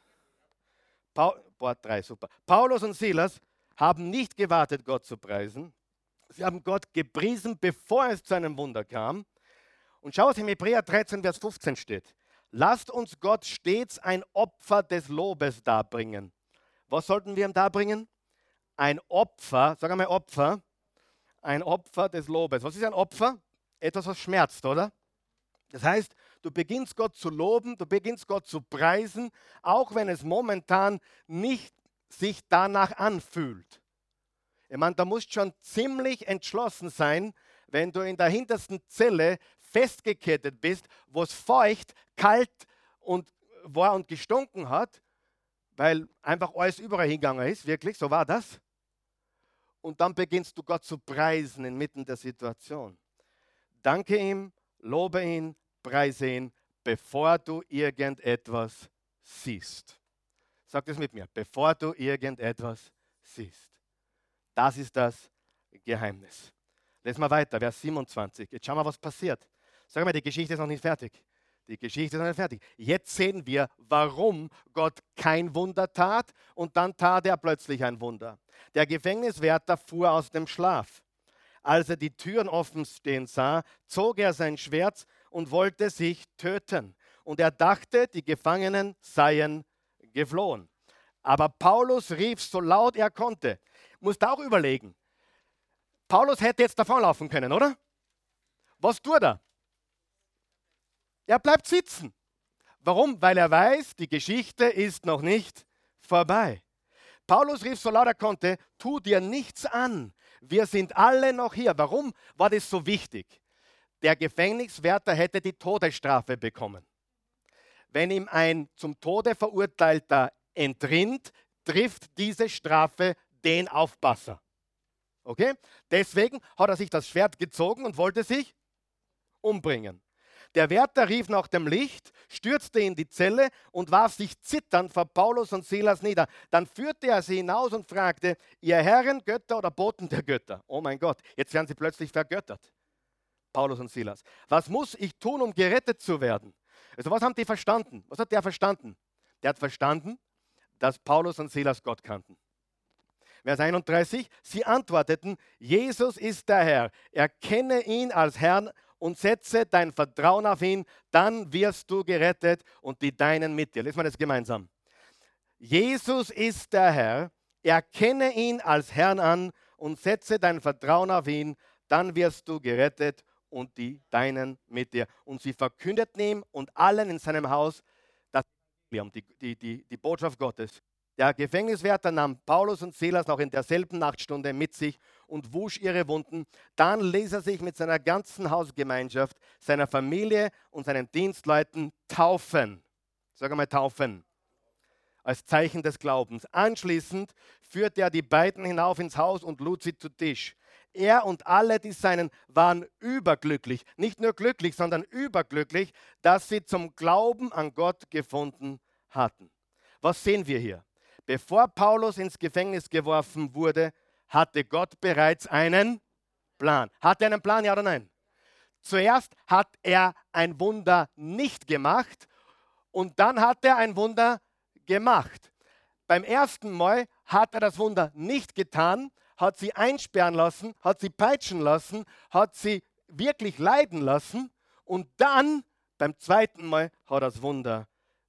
Paul, boah, drei, super. Paulus und Silas haben nicht gewartet, Gott zu preisen. Sie haben Gott gepriesen, bevor es zu einem Wunder kam. Und schau, was im Hebräer 13, Vers 15 steht. Lasst uns Gott stets ein Opfer des Lobes darbringen. Was sollten wir ihm darbringen? Ein Opfer, sag einmal Opfer, ein Opfer des Lobes. Was ist ein Opfer? Etwas, was schmerzt, oder? Das heißt, du beginnst Gott zu loben, du beginnst Gott zu preisen, auch wenn es momentan nicht sich danach anfühlt. Ich meine, da musst schon ziemlich entschlossen sein, wenn du in der hintersten Zelle festgekettet bist, wo es feucht, kalt und war und gestunken hat, weil einfach alles überall hingegangen ist, wirklich, so war das und dann beginnst du Gott zu preisen inmitten der Situation. danke ihm, lobe ihn, preise ihn, bevor du irgendetwas siehst. Sag das mit mir, bevor du irgendetwas siehst. Das ist das Geheimnis. Lesen wir weiter, Vers 27. Jetzt schauen wir, was passiert. Sag mal, die Geschichte ist noch nicht fertig. Die Geschichte ist noch nicht fertig. Jetzt sehen wir, warum Gott kein Wunder tat und dann tat er plötzlich ein Wunder. Der Gefängniswärter fuhr aus dem Schlaf. Als er die Türen offen stehen sah, zog er sein Schwert und wollte sich töten. Und er dachte, die Gefangenen seien geflohen. Aber Paulus rief so laut er konnte. Musst auch überlegen. Paulus hätte jetzt davonlaufen können, oder? Was tut er? Er bleibt sitzen. Warum? Weil er weiß, die Geschichte ist noch nicht vorbei. Paulus rief so laut er konnte, tu dir nichts an. Wir sind alle noch hier. Warum war das so wichtig? Der Gefängniswärter hätte die Todesstrafe bekommen. Wenn ihm ein zum Tode verurteilter entrinnt, trifft diese Strafe den Aufpasser. Okay? Deswegen hat er sich das Schwert gezogen und wollte sich umbringen. Der Wärter rief nach dem Licht, stürzte in die Zelle und warf sich zitternd vor Paulus und Silas nieder. Dann führte er sie hinaus und fragte, ihr Herren, Götter oder Boten der Götter? Oh mein Gott, jetzt werden sie plötzlich vergöttert. Paulus und Silas. Was muss ich tun, um gerettet zu werden? Also was haben die verstanden? Was hat der verstanden? Der hat verstanden, dass Paulus und Silas Gott kannten. Vers 31, sie antworteten, Jesus ist der Herr, erkenne ihn als Herrn und setze dein Vertrauen auf ihn, dann wirst du gerettet und die Deinen mit dir. Lesen wir das gemeinsam. Jesus ist der Herr, erkenne ihn als Herrn an und setze dein Vertrauen auf ihn, dann wirst du gerettet und die Deinen mit dir. Und sie verkündeten ihm und allen in seinem Haus das die, die, die, die Botschaft Gottes. Der Gefängniswärter nahm Paulus und Silas noch in derselben Nachtstunde mit sich und wusch ihre Wunden. Dann ließ er sich mit seiner ganzen Hausgemeinschaft, seiner Familie und seinen Dienstleuten taufen. Sag einmal taufen. Als Zeichen des Glaubens. Anschließend führte er die beiden hinauf ins Haus und lud sie zu Tisch. Er und alle die Seinen waren überglücklich, nicht nur glücklich, sondern überglücklich, dass sie zum Glauben an Gott gefunden hatten. Was sehen wir hier? Bevor Paulus ins Gefängnis geworfen wurde, hatte Gott bereits einen Plan. Hat er einen Plan, ja oder nein? Zuerst hat er ein Wunder nicht gemacht und dann hat er ein Wunder gemacht. Beim ersten Mal hat er das Wunder nicht getan, hat sie einsperren lassen, hat sie peitschen lassen, hat sie wirklich leiden lassen und dann beim zweiten Mal hat er das Wunder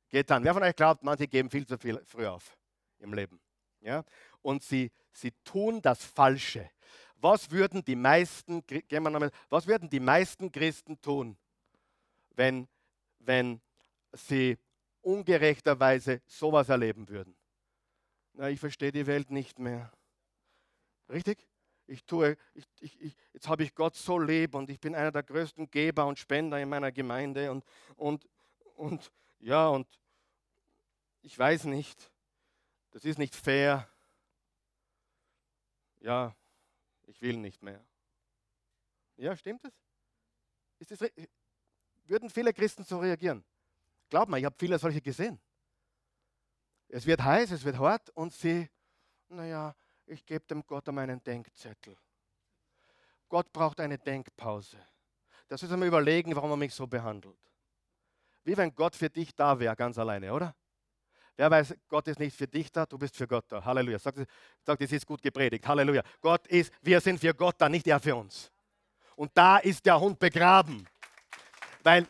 getan. Wer von euch glaubt, manche geben viel zu viel früh auf? Im Leben. Ja? Und sie, sie tun das Falsche. Was würden die meisten, gehen wir nochmal, was würden die meisten Christen tun, wenn, wenn sie ungerechterweise sowas erleben würden? Na, ich verstehe die Welt nicht mehr. Richtig? Ich tue, ich, ich, ich, jetzt habe ich Gott so lieb und ich bin einer der größten Geber und Spender in meiner Gemeinde und, und, und ja, und ich weiß nicht das ist nicht fair. Ja, ich will nicht mehr. Ja, stimmt es? Ist das, würden viele Christen so reagieren? Glaub mal, ich habe viele solche gesehen. Es wird heiß, es wird hart und sie, naja, ich gebe dem Gott einmal einen Denkzettel. Gott braucht eine Denkpause. Das ist einmal überlegen, warum er mich so behandelt. Wie wenn Gott für dich da wäre, ganz alleine, oder? Wer weiß, Gott ist nicht für dich da, du bist für Gott da. Halleluja. Sag, sag das ist gut gepredigt. Halleluja. Gott ist, wir sind für Gott da, nicht er für uns. Und da ist der Hund begraben. Weil,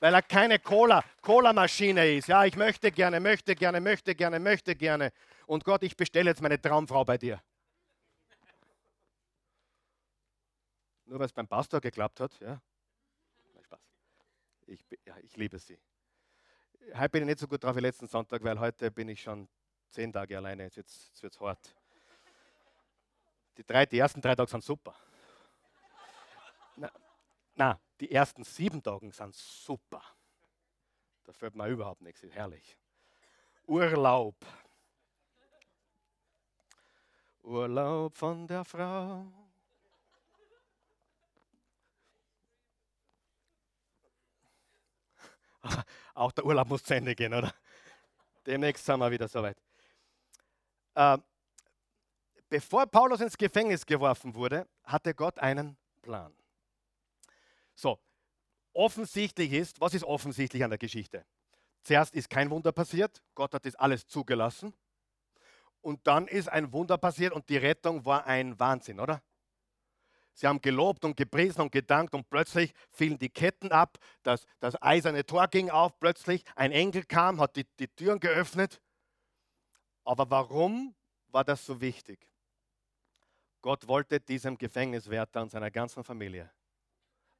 weil er keine Cola, Cola-Maschine ist. Ja, ich möchte gerne, möchte gerne, möchte gerne, möchte gerne. Und Gott, ich bestelle jetzt meine Traumfrau bei dir. Nur weil es beim Pastor geklappt hat, ja. Ich, ja, ich liebe sie heute bin ich nicht so gut drauf wie letzten Sonntag, weil heute bin ich schon zehn Tage alleine. Jetzt wird es hart. Die, drei, die ersten drei Tage sind super. Na, na, die ersten sieben Tage sind super. Da fällt mir überhaupt nichts. Herrlich. Urlaub. Urlaub von der Frau. *laughs* Auch der Urlaub muss zu Ende gehen, oder? Demnächst sind wir wieder soweit. Äh, bevor Paulus ins Gefängnis geworfen wurde, hatte Gott einen Plan. So, offensichtlich ist, was ist offensichtlich an der Geschichte? Zuerst ist kein Wunder passiert, Gott hat das alles zugelassen. Und dann ist ein Wunder passiert und die Rettung war ein Wahnsinn, oder? Sie haben gelobt und gepriesen und gedankt und plötzlich fielen die Ketten ab, das, das eiserne Tor ging auf, plötzlich ein Engel kam, hat die, die Türen geöffnet. Aber warum war das so wichtig? Gott wollte diesem Gefängniswärter und seiner ganzen Familie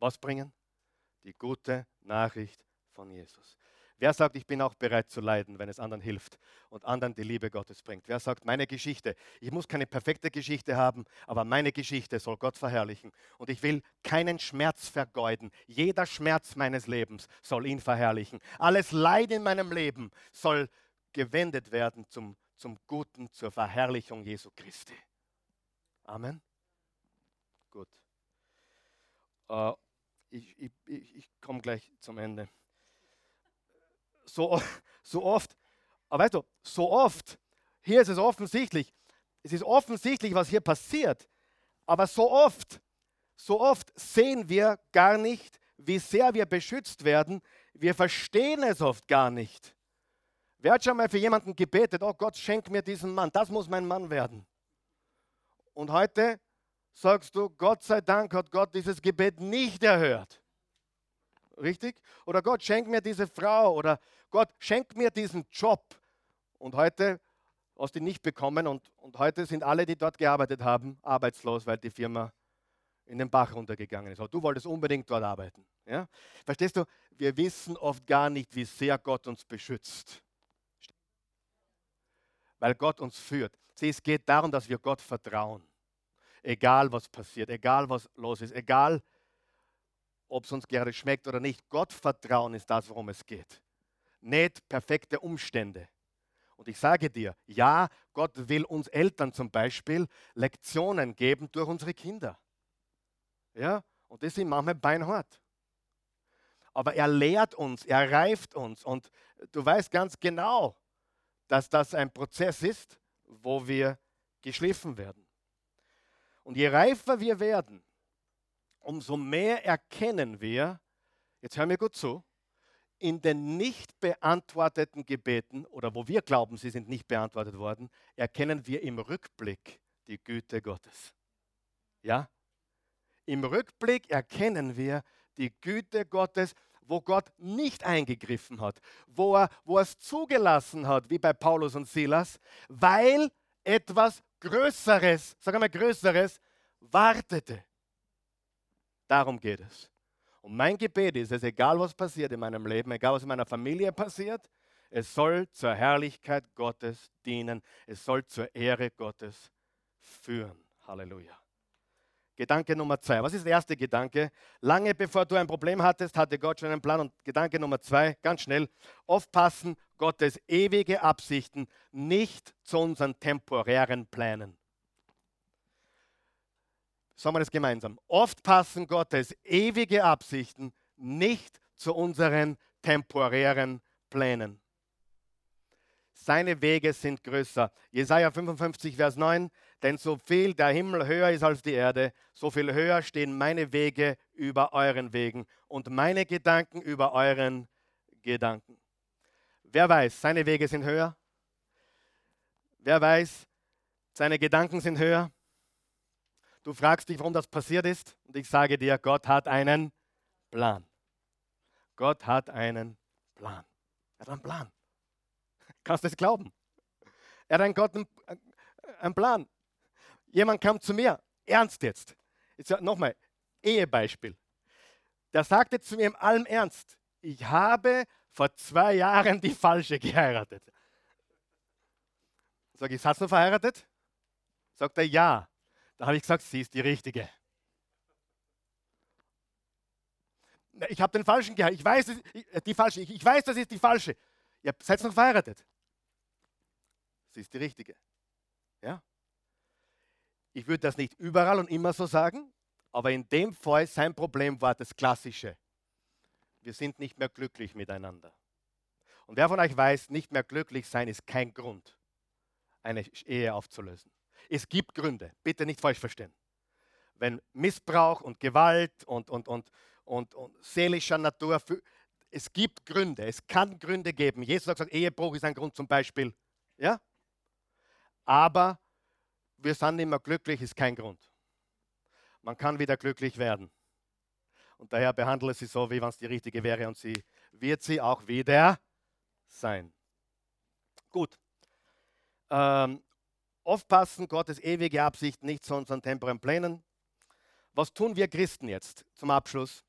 was bringen? Die gute Nachricht von Jesus. Wer sagt, ich bin auch bereit zu leiden, wenn es anderen hilft und anderen die Liebe Gottes bringt? Wer sagt, meine Geschichte, ich muss keine perfekte Geschichte haben, aber meine Geschichte soll Gott verherrlichen und ich will keinen Schmerz vergeuden. Jeder Schmerz meines Lebens soll ihn verherrlichen. Alles Leid in meinem Leben soll gewendet werden zum, zum Guten, zur Verherrlichung Jesu Christi. Amen. Gut. Uh, ich, ich, ich komme gleich zum Ende so, *laughs* so oft, aber weißt du, so oft, hier ist es offensichtlich, es ist offensichtlich, was hier passiert, aber so oft, so oft sehen wir gar nicht, wie sehr wir beschützt werden. Wir verstehen es oft gar nicht. Wer hat schon mal für jemanden gebetet, oh Gott, schenk mir diesen Mann, das muss mein Mann werden. Und heute sagst du, Gott sei Dank hat Gott dieses Gebet nicht erhört. Richtig? Oder Gott, schenk mir diese Frau oder Gott, schenk mir diesen Job. Und heute hast du ihn nicht bekommen und, und heute sind alle, die dort gearbeitet haben, arbeitslos, weil die Firma in den Bach runtergegangen ist. Aber du wolltest unbedingt dort arbeiten. Ja? Verstehst du? Wir wissen oft gar nicht, wie sehr Gott uns beschützt. Weil Gott uns führt. Sieh, es geht darum, dass wir Gott vertrauen. Egal was passiert, egal was los ist, egal ob es uns gerade schmeckt oder nicht. Gott vertrauen ist das, worum es geht nicht perfekte Umstände. Und ich sage dir, ja, Gott will uns Eltern zum Beispiel Lektionen geben durch unsere Kinder. Ja, und das sind manchmal beinhart. Aber er lehrt uns, er reift uns und du weißt ganz genau, dass das ein Prozess ist, wo wir geschliffen werden. Und je reifer wir werden, umso mehr erkennen wir, jetzt hör mir gut zu, in den nicht beantworteten Gebeten oder wo wir glauben, sie sind nicht beantwortet worden, erkennen wir im Rückblick die Güte Gottes. Ja? Im Rückblick erkennen wir die Güte Gottes, wo Gott nicht eingegriffen hat, wo er, wo er es zugelassen hat, wie bei Paulus und Silas, weil etwas Größeres, sagen wir Größeres, wartete. Darum geht es. Und mein Gebet ist es, egal was passiert in meinem Leben, egal was in meiner Familie passiert, es soll zur Herrlichkeit Gottes dienen. Es soll zur Ehre Gottes führen. Halleluja. Gedanke Nummer zwei. Was ist der erste Gedanke? Lange bevor du ein Problem hattest, hatte Gott schon einen Plan. Und Gedanke Nummer zwei, ganz schnell, aufpassen, Gottes ewige Absichten nicht zu unseren temporären Plänen. Sagen wir das gemeinsam. Oft passen Gottes ewige Absichten nicht zu unseren temporären Plänen. Seine Wege sind größer. Jesaja 55, Vers 9. Denn so viel der Himmel höher ist als die Erde, so viel höher stehen meine Wege über euren Wegen und meine Gedanken über euren Gedanken. Wer weiß, seine Wege sind höher? Wer weiß, seine Gedanken sind höher? Du fragst dich, warum das passiert ist. Und ich sage dir, Gott hat einen Plan. Gott hat einen Plan. Er hat einen Plan. Kannst du es glauben? Er hat einen Gott einen Plan. Jemand kam zu mir, ernst jetzt. jetzt Nochmal, Ehebeispiel. Der sagte zu mir im allem Ernst, ich habe vor zwei Jahren die Falsche geheiratet. Sag ich, hast du verheiratet? Sagt er, ja. Da habe ich gesagt, sie ist die richtige. Ich habe den falschen geheiratet. Ich weiß, äh, die falsche. Ich, weiß, das ist die falsche. Ihr seid noch verheiratet. Sie ist die richtige. Ja? Ich würde das nicht überall und immer so sagen, aber in dem Fall sein Problem war das Klassische. wir sind nicht mehr glücklich miteinander. Und wer von euch weiß, nicht mehr glücklich sein ist kein Grund, eine Ehe aufzulösen. Es gibt Gründe, bitte nicht falsch verstehen. Wenn Missbrauch und Gewalt und, und, und, und, und seelischer Natur, es gibt Gründe, es kann Gründe geben. Jesus hat gesagt, Ehebruch ist ein Grund zum Beispiel. Ja? Aber wir sind mehr glücklich, ist kein Grund. Man kann wieder glücklich werden. Und daher behandle sie so, wie wenn es die richtige wäre und sie wird sie auch wieder sein. Gut. Ähm, aufpassen, Gottes ewige Absicht nicht zu unseren temporären Plänen. Was tun wir Christen jetzt zum Abschluss?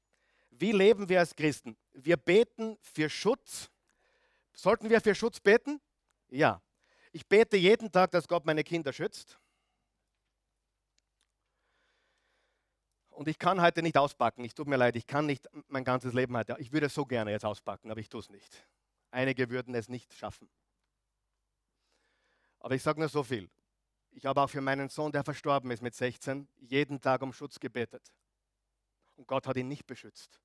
Wie leben wir als Christen? Wir beten für Schutz. Sollten wir für Schutz beten? Ja. Ich bete jeden Tag, dass Gott meine Kinder schützt. Und ich kann heute nicht auspacken. Ich tut mir leid, ich kann nicht mein ganzes Leben heute. Ich würde so gerne jetzt auspacken, aber ich tue es nicht. Einige würden es nicht schaffen. Aber ich sage nur so viel. Ich habe auch für meinen Sohn, der verstorben ist mit 16, jeden Tag um Schutz gebetet. Und Gott hat ihn nicht beschützt.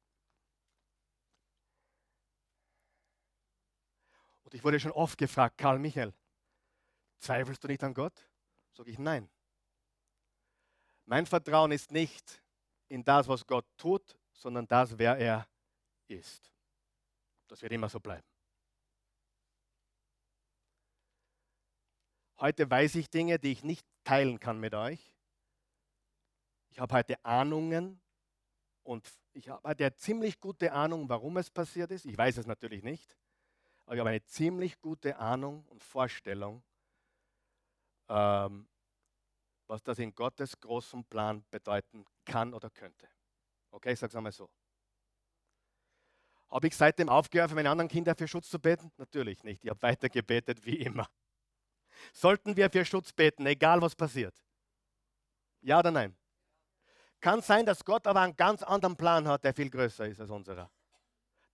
Und ich wurde schon oft gefragt, Karl Michael, zweifelst du nicht an Gott? Sage ich nein. Mein Vertrauen ist nicht in das, was Gott tut, sondern das, wer er ist. Das wird immer so bleiben. Heute weiß ich Dinge, die ich nicht teilen kann mit euch. Ich habe heute Ahnungen und ich habe heute eine ziemlich gute Ahnung, warum es passiert ist. Ich weiß es natürlich nicht, aber ich habe eine ziemlich gute Ahnung und Vorstellung, ähm, was das in Gottes großem Plan bedeuten kann oder könnte. Okay, ich sage es einmal so. Habe ich seitdem aufgehört, für meine anderen Kinder für Schutz zu beten? Natürlich nicht. Ich habe weiter gebetet wie immer. Sollten wir für Schutz beten, egal was passiert? Ja oder nein? Kann sein, dass Gott aber einen ganz anderen Plan hat, der viel größer ist als unserer,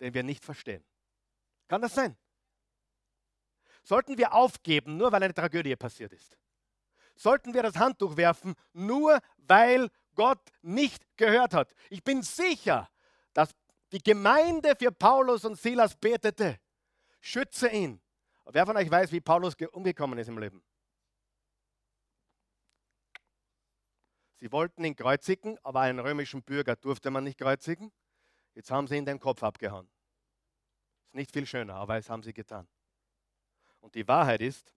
den wir nicht verstehen. Kann das sein? Sollten wir aufgeben, nur weil eine Tragödie passiert ist? sollten wir das Handtuch werfen, nur weil Gott nicht gehört hat. Ich bin sicher, dass die Gemeinde für Paulus und Silas betete. Schütze ihn. Wer von euch weiß, wie Paulus umgekommen ist im Leben? Sie wollten ihn kreuzigen, aber einen römischen Bürger durfte man nicht kreuzigen. Jetzt haben sie ihn den Kopf abgehauen. Ist nicht viel schöner, aber es haben sie getan. Und die Wahrheit ist,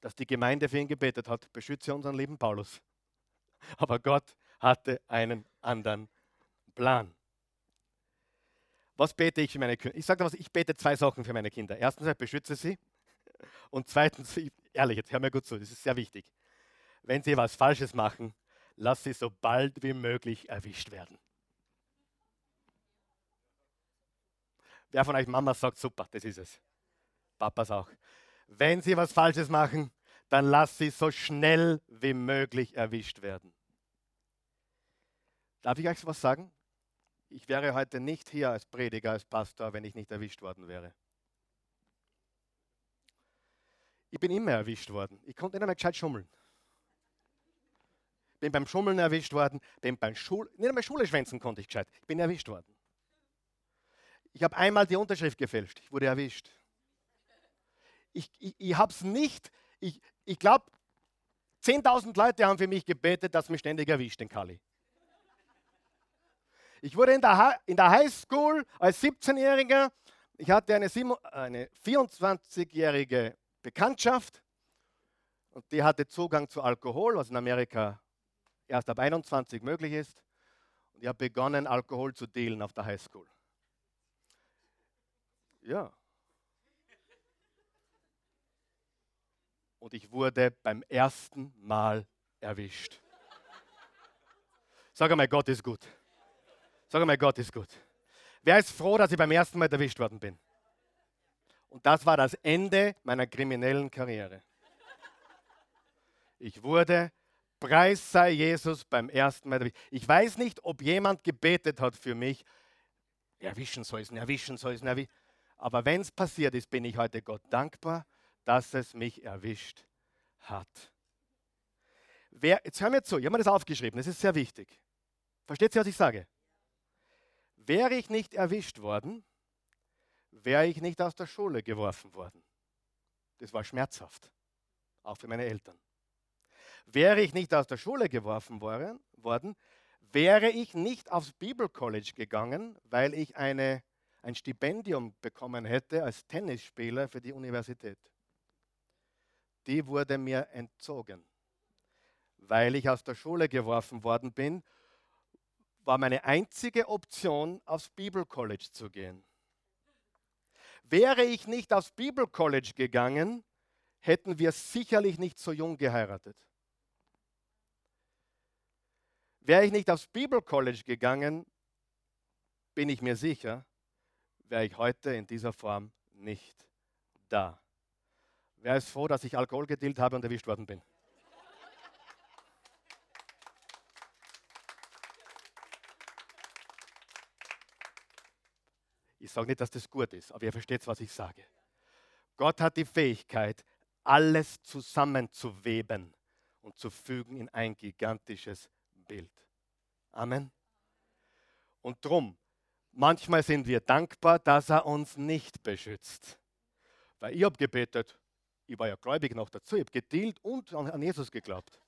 dass die Gemeinde für ihn gebetet hat, beschütze unseren lieben Paulus. *laughs* Aber Gott hatte einen anderen Plan. Was bete ich für meine Kinder? Ich sage was, ich bete zwei Sachen für meine Kinder. Erstens, ich beschütze sie. Und zweitens, ehrlich, jetzt hör mir gut zu, das ist sehr wichtig. Wenn sie was Falsches machen, lass sie so bald wie möglich erwischt werden. Wer von euch Mama sagt, super, das ist es. Papas auch. Wenn sie was Falsches machen, dann lass sie so schnell wie möglich erwischt werden. Darf ich euch was sagen? Ich wäre heute nicht hier als Prediger, als Pastor, wenn ich nicht erwischt worden wäre. Ich bin immer erwischt worden. Ich konnte nicht einmal gescheit schummeln. Bin beim Schummeln erwischt worden, bin beim Schul nicht einmal Schule schwänzen konnte ich gescheit. Ich bin erwischt worden. Ich habe einmal die Unterschrift gefälscht. Ich wurde erwischt ich, ich, ich habe es nicht, ich, ich glaube, 10.000 Leute haben für mich gebetet, dass mich ständig erwischt, den Kali. Ich wurde in der, in der Highschool als 17-Jähriger, ich hatte eine, eine 24-jährige Bekanntschaft und die hatte Zugang zu Alkohol, was in Amerika erst ab 21 möglich ist. Und ich habe begonnen, Alkohol zu dealen auf der Highschool. Ja, und ich wurde beim ersten Mal erwischt. Sag einmal, Gott ist gut. Sag einmal, Gott ist gut. Wer ist froh, dass ich beim ersten Mal erwischt worden bin? Und das war das Ende meiner kriminellen Karriere. Ich wurde, Preis sei Jesus, beim ersten Mal erwischt. Ich weiß nicht, ob jemand gebetet hat für mich, erwischen soll es, erwischen soll es, erwischen. Aber wenn es passiert ist, bin ich heute Gott dankbar dass es mich erwischt hat. Wer, jetzt hör mir zu, ich habe mir das aufgeschrieben, das ist sehr wichtig. Versteht ihr, was ich sage? Wäre ich nicht erwischt worden, wäre ich nicht aus der Schule geworfen worden. Das war schmerzhaft, auch für meine Eltern. Wäre ich nicht aus der Schule geworfen worden, wäre ich nicht aufs Bibelcollege gegangen, weil ich eine, ein Stipendium bekommen hätte als Tennisspieler für die Universität. Die wurde mir entzogen. Weil ich aus der Schule geworfen worden bin, war meine einzige Option, aufs Bibelcollege zu gehen. Wäre ich nicht aufs Bibelcollege gegangen, hätten wir sicherlich nicht so jung geheiratet. Wäre ich nicht aufs Bibelcollege gegangen, bin ich mir sicher, wäre ich heute in dieser Form nicht da. Wer ist froh, dass ich Alkohol gedealt habe und erwischt worden bin? Ich sage nicht, dass das gut ist, aber ihr versteht, was ich sage. Gott hat die Fähigkeit, alles zusammenzuweben und zu fügen in ein gigantisches Bild. Amen. Und drum, manchmal sind wir dankbar, dass er uns nicht beschützt. Weil ich habe gebetet, ich war ja gläubig noch dazu, ich habe gedealt und an Jesus geglaubt.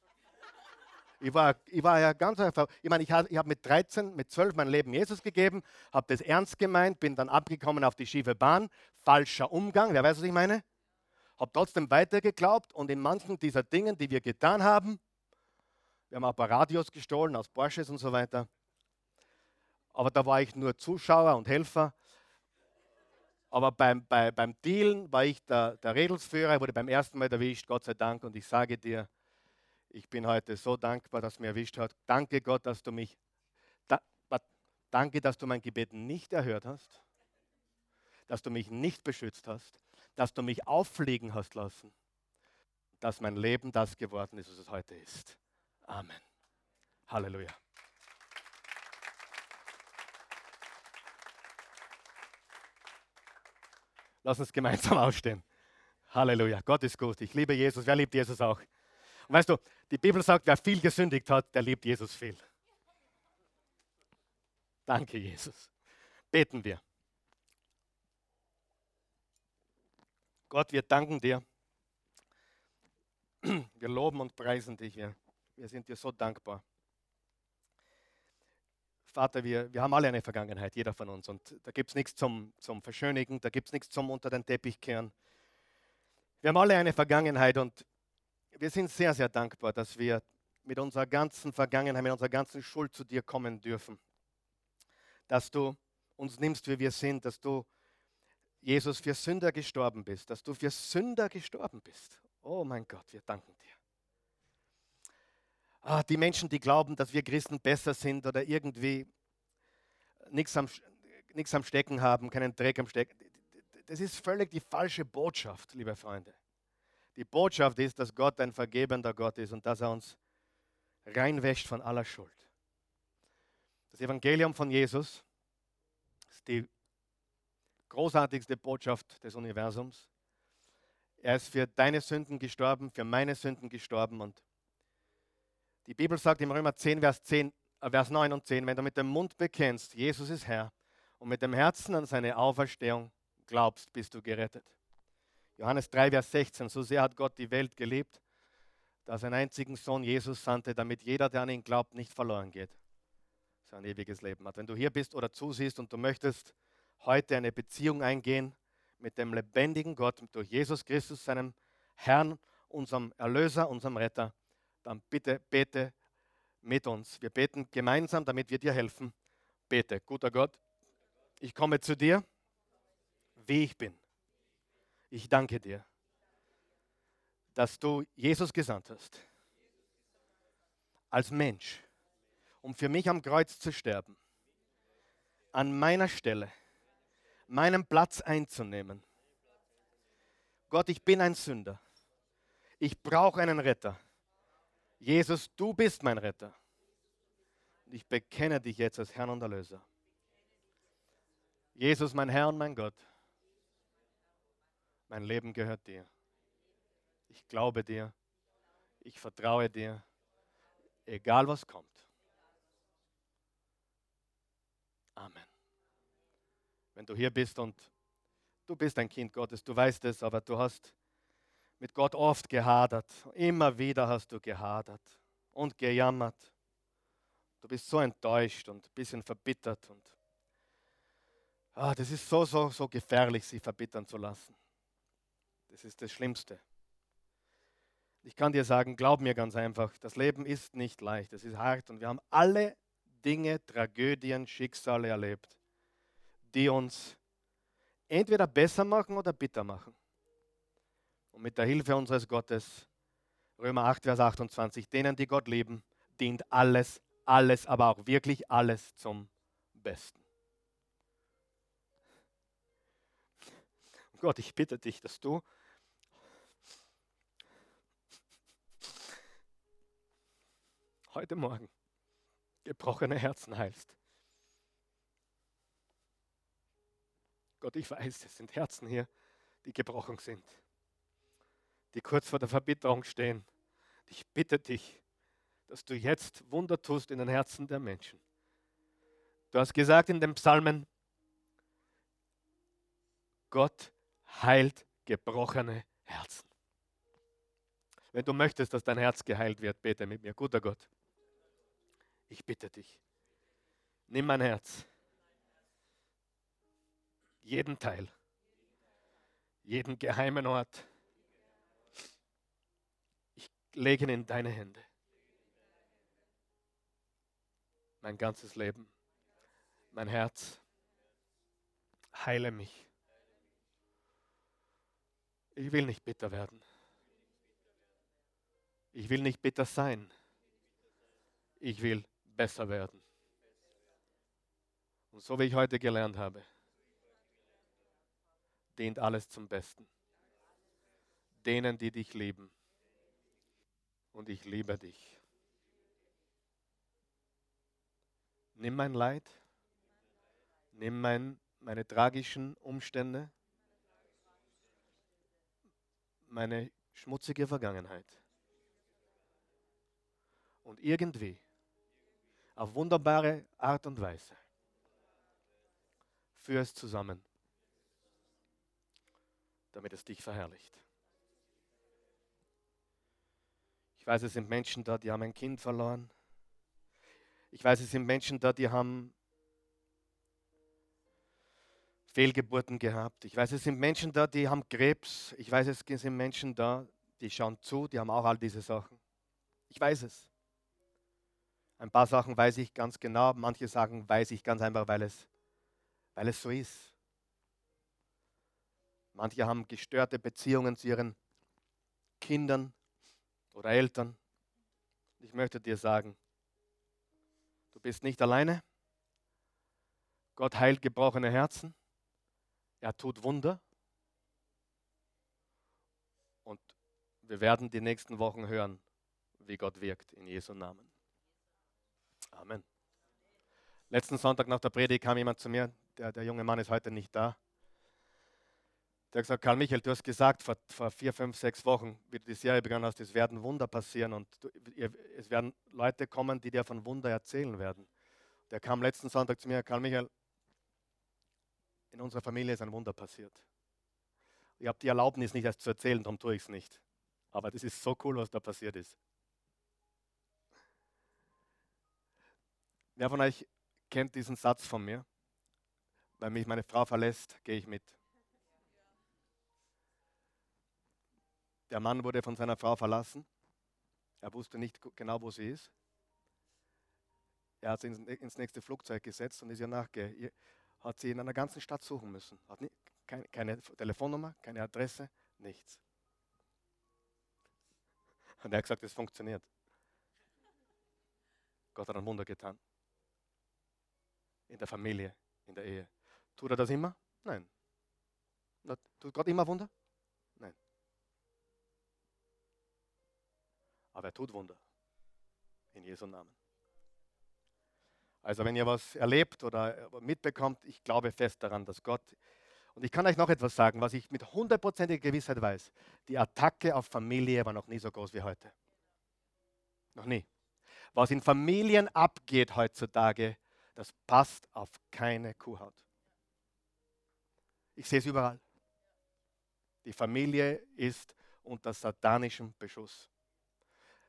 Ich war, ich war ja ganz einfach, ich meine, ich habe hab mit 13, mit 12 mein Leben Jesus gegeben, habe das ernst gemeint, bin dann abgekommen auf die schiefe Bahn, falscher Umgang, wer weiß, was ich meine? Habe trotzdem weitergeglaubt und in manchen dieser Dinge, die wir getan haben, wir haben ein paar Radios gestohlen aus Porsches und so weiter, aber da war ich nur Zuschauer und Helfer. Aber beim, bei, beim Dealen war ich der, der Redelsführer, wurde beim ersten Mal erwischt, Gott sei Dank. Und ich sage dir, ich bin heute so dankbar, dass mir erwischt hat. Danke Gott, dass du mich, da, danke, dass du mein Gebet nicht erhört hast, dass du mich nicht beschützt hast, dass du mich auffliegen hast lassen, dass mein Leben das geworden ist, was es heute ist. Amen. Halleluja. Lass uns gemeinsam *laughs* aufstehen. Halleluja. Gott ist gut. Ich liebe Jesus. Wer liebt Jesus auch? Weißt du, die Bibel sagt, wer viel gesündigt hat, der liebt Jesus viel. Danke, Jesus. Beten wir. Gott, wir danken dir. Wir loben und preisen dich. Wir, wir sind dir so dankbar. Vater, wir, wir haben alle eine Vergangenheit, jeder von uns. Und da gibt es nichts zum, zum Verschönigen, da gibt es nichts zum unter den Teppich kehren. Wir haben alle eine Vergangenheit und wir sind sehr, sehr dankbar, dass wir mit unserer ganzen Vergangenheit, mit unserer ganzen Schuld zu dir kommen dürfen. Dass du uns nimmst, wie wir sind, dass du, Jesus, für Sünder gestorben bist, dass du für Sünder gestorben bist. Oh mein Gott, wir danken dir. Ah, die Menschen, die glauben, dass wir Christen besser sind oder irgendwie nichts am, nichts am Stecken haben, keinen Dreck am Stecken, das ist völlig die falsche Botschaft, liebe Freunde. Die Botschaft ist, dass Gott ein vergebender Gott ist und dass er uns reinwäscht von aller Schuld. Das Evangelium von Jesus ist die großartigste Botschaft des Universums. Er ist für deine Sünden gestorben, für meine Sünden gestorben und die Bibel sagt im Römer 10, Vers, 10, äh, Vers 9 und 10, wenn du mit dem Mund bekennst, Jesus ist Herr und mit dem Herzen an seine Auferstehung glaubst, bist du gerettet. Johannes 3, Vers 16, so sehr hat Gott die Welt geliebt, dass er einen einzigen Sohn Jesus sandte, damit jeder, der an ihn glaubt, nicht verloren geht, sein ewiges Leben hat. Wenn du hier bist oder zusiehst und du möchtest heute eine Beziehung eingehen mit dem lebendigen Gott, durch Jesus Christus, seinem Herrn, unserem Erlöser, unserem Retter, dann bitte bete mit uns. Wir beten gemeinsam, damit wir dir helfen. Bete, guter Gott, ich komme zu dir, wie ich bin. Ich danke dir, dass du Jesus gesandt hast als Mensch, um für mich am Kreuz zu sterben, an meiner Stelle meinen Platz einzunehmen. Gott, ich bin ein Sünder. Ich brauche einen Retter. Jesus, du bist mein Retter. Ich bekenne dich jetzt als Herrn und Erlöser. Jesus, mein Herr und mein Gott. Mein Leben gehört dir. Ich glaube dir. Ich vertraue dir. Egal was kommt. Amen. wenn du hier bist und du bist ein Kind Gottes, du weißt es, aber du hast mit Gott oft gehadert. Immer wieder hast du gehadert und gejammert. Du bist so enttäuscht und ein bisschen verbittert und ah, das ist so, so, so gefährlich, sich verbittern zu lassen. Das ist das Schlimmste. Ich kann dir sagen, glaub mir ganz einfach, das Leben ist nicht leicht, es ist hart und wir haben alle Dinge, Tragödien, Schicksale erlebt, die uns entweder besser machen oder bitter machen. Und mit der Hilfe unseres Gottes, Römer 8, Vers 28, denen, die Gott lieben, dient alles, alles, aber auch wirklich alles zum Besten. Gott, ich bitte dich, dass du heute Morgen gebrochene Herzen heilst. Gott, ich weiß, es sind Herzen hier, die gebrochen sind, die kurz vor der Verbitterung stehen. Ich bitte dich, dass du jetzt Wunder tust in den Herzen der Menschen. Du hast gesagt in den Psalmen, Gott heilt gebrochene Herzen. Wenn du möchtest, dass dein Herz geheilt wird, bete mit mir. Guter Gott, ich bitte dich, nimm mein Herz, jeden Teil, jeden geheimen Ort. Ich lege ihn in deine Hände. Mein ganzes Leben, mein Herz, heile mich. Ich will nicht bitter werden. Ich will nicht bitter sein. Ich will besser werden. Und so wie ich heute gelernt habe, dient alles zum Besten. Denen, die dich lieben. Und ich liebe dich. Nimm mein Leid, nimm mein, meine tragischen Umstände, meine schmutzige Vergangenheit. Und irgendwie auf wunderbare Art und Weise. Führ es zusammen, damit es dich verherrlicht. Ich weiß, es sind Menschen da, die haben ein Kind verloren. Ich weiß, es sind Menschen da, die haben Fehlgeburten gehabt. Ich weiß, es sind Menschen da, die haben Krebs. Ich weiß, es sind Menschen da, die schauen zu, die haben auch all diese Sachen. Ich weiß es. Ein paar Sachen weiß ich ganz genau, manche Sachen weiß ich ganz einfach, weil es, weil es so ist. Manche haben gestörte Beziehungen zu ihren Kindern oder Eltern. Ich möchte dir sagen, du bist nicht alleine. Gott heilt gebrochene Herzen. Er tut Wunder. Und wir werden die nächsten Wochen hören, wie Gott wirkt in Jesu Namen. Amen. Letzten Sonntag nach der Predigt kam jemand zu mir, der, der junge Mann ist heute nicht da. Der hat gesagt, Karl Michael, du hast gesagt vor, vor vier, fünf, sechs Wochen, wie du die Serie begonnen hast, es werden Wunder passieren und du, ihr, es werden Leute kommen, die dir von Wunder erzählen werden. Der kam letzten Sonntag zu mir, Karl Michael, in unserer Familie ist ein Wunder passiert. Ich habe die Erlaubnis nicht erst zu erzählen, darum tue ich es nicht. Aber das ist so cool, was da passiert ist. Wer von euch kennt diesen Satz von mir? Wenn mich meine Frau verlässt, gehe ich mit. Der Mann wurde von seiner Frau verlassen. Er wusste nicht genau, wo sie ist. Er hat sie ins nächste Flugzeug gesetzt und ist ihr nachgegangen. Hat sie in einer ganzen Stadt suchen müssen. Hat nie, keine, keine Telefonnummer, keine Adresse, nichts. Und er hat gesagt, es funktioniert. Gott hat ein Wunder getan in der Familie, in der Ehe. Tut er das immer? Nein. Tut Gott immer Wunder? Nein. Aber er tut Wunder. In Jesu Namen. Also wenn ihr was erlebt oder mitbekommt, ich glaube fest daran, dass Gott, und ich kann euch noch etwas sagen, was ich mit hundertprozentiger Gewissheit weiß, die Attacke auf Familie war noch nie so groß wie heute. Noch nie. Was in Familien abgeht heutzutage, das passt auf keine Kuhhaut. Ich sehe es überall. Die Familie ist unter satanischem Beschuss.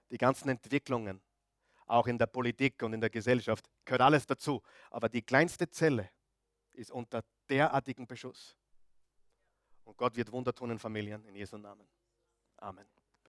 Die ganzen Entwicklungen, auch in der Politik und in der Gesellschaft, gehört alles dazu. Aber die kleinste Zelle ist unter derartigen Beschuss. Und Gott wird Wunder tun in Familien in Jesu Namen. Amen.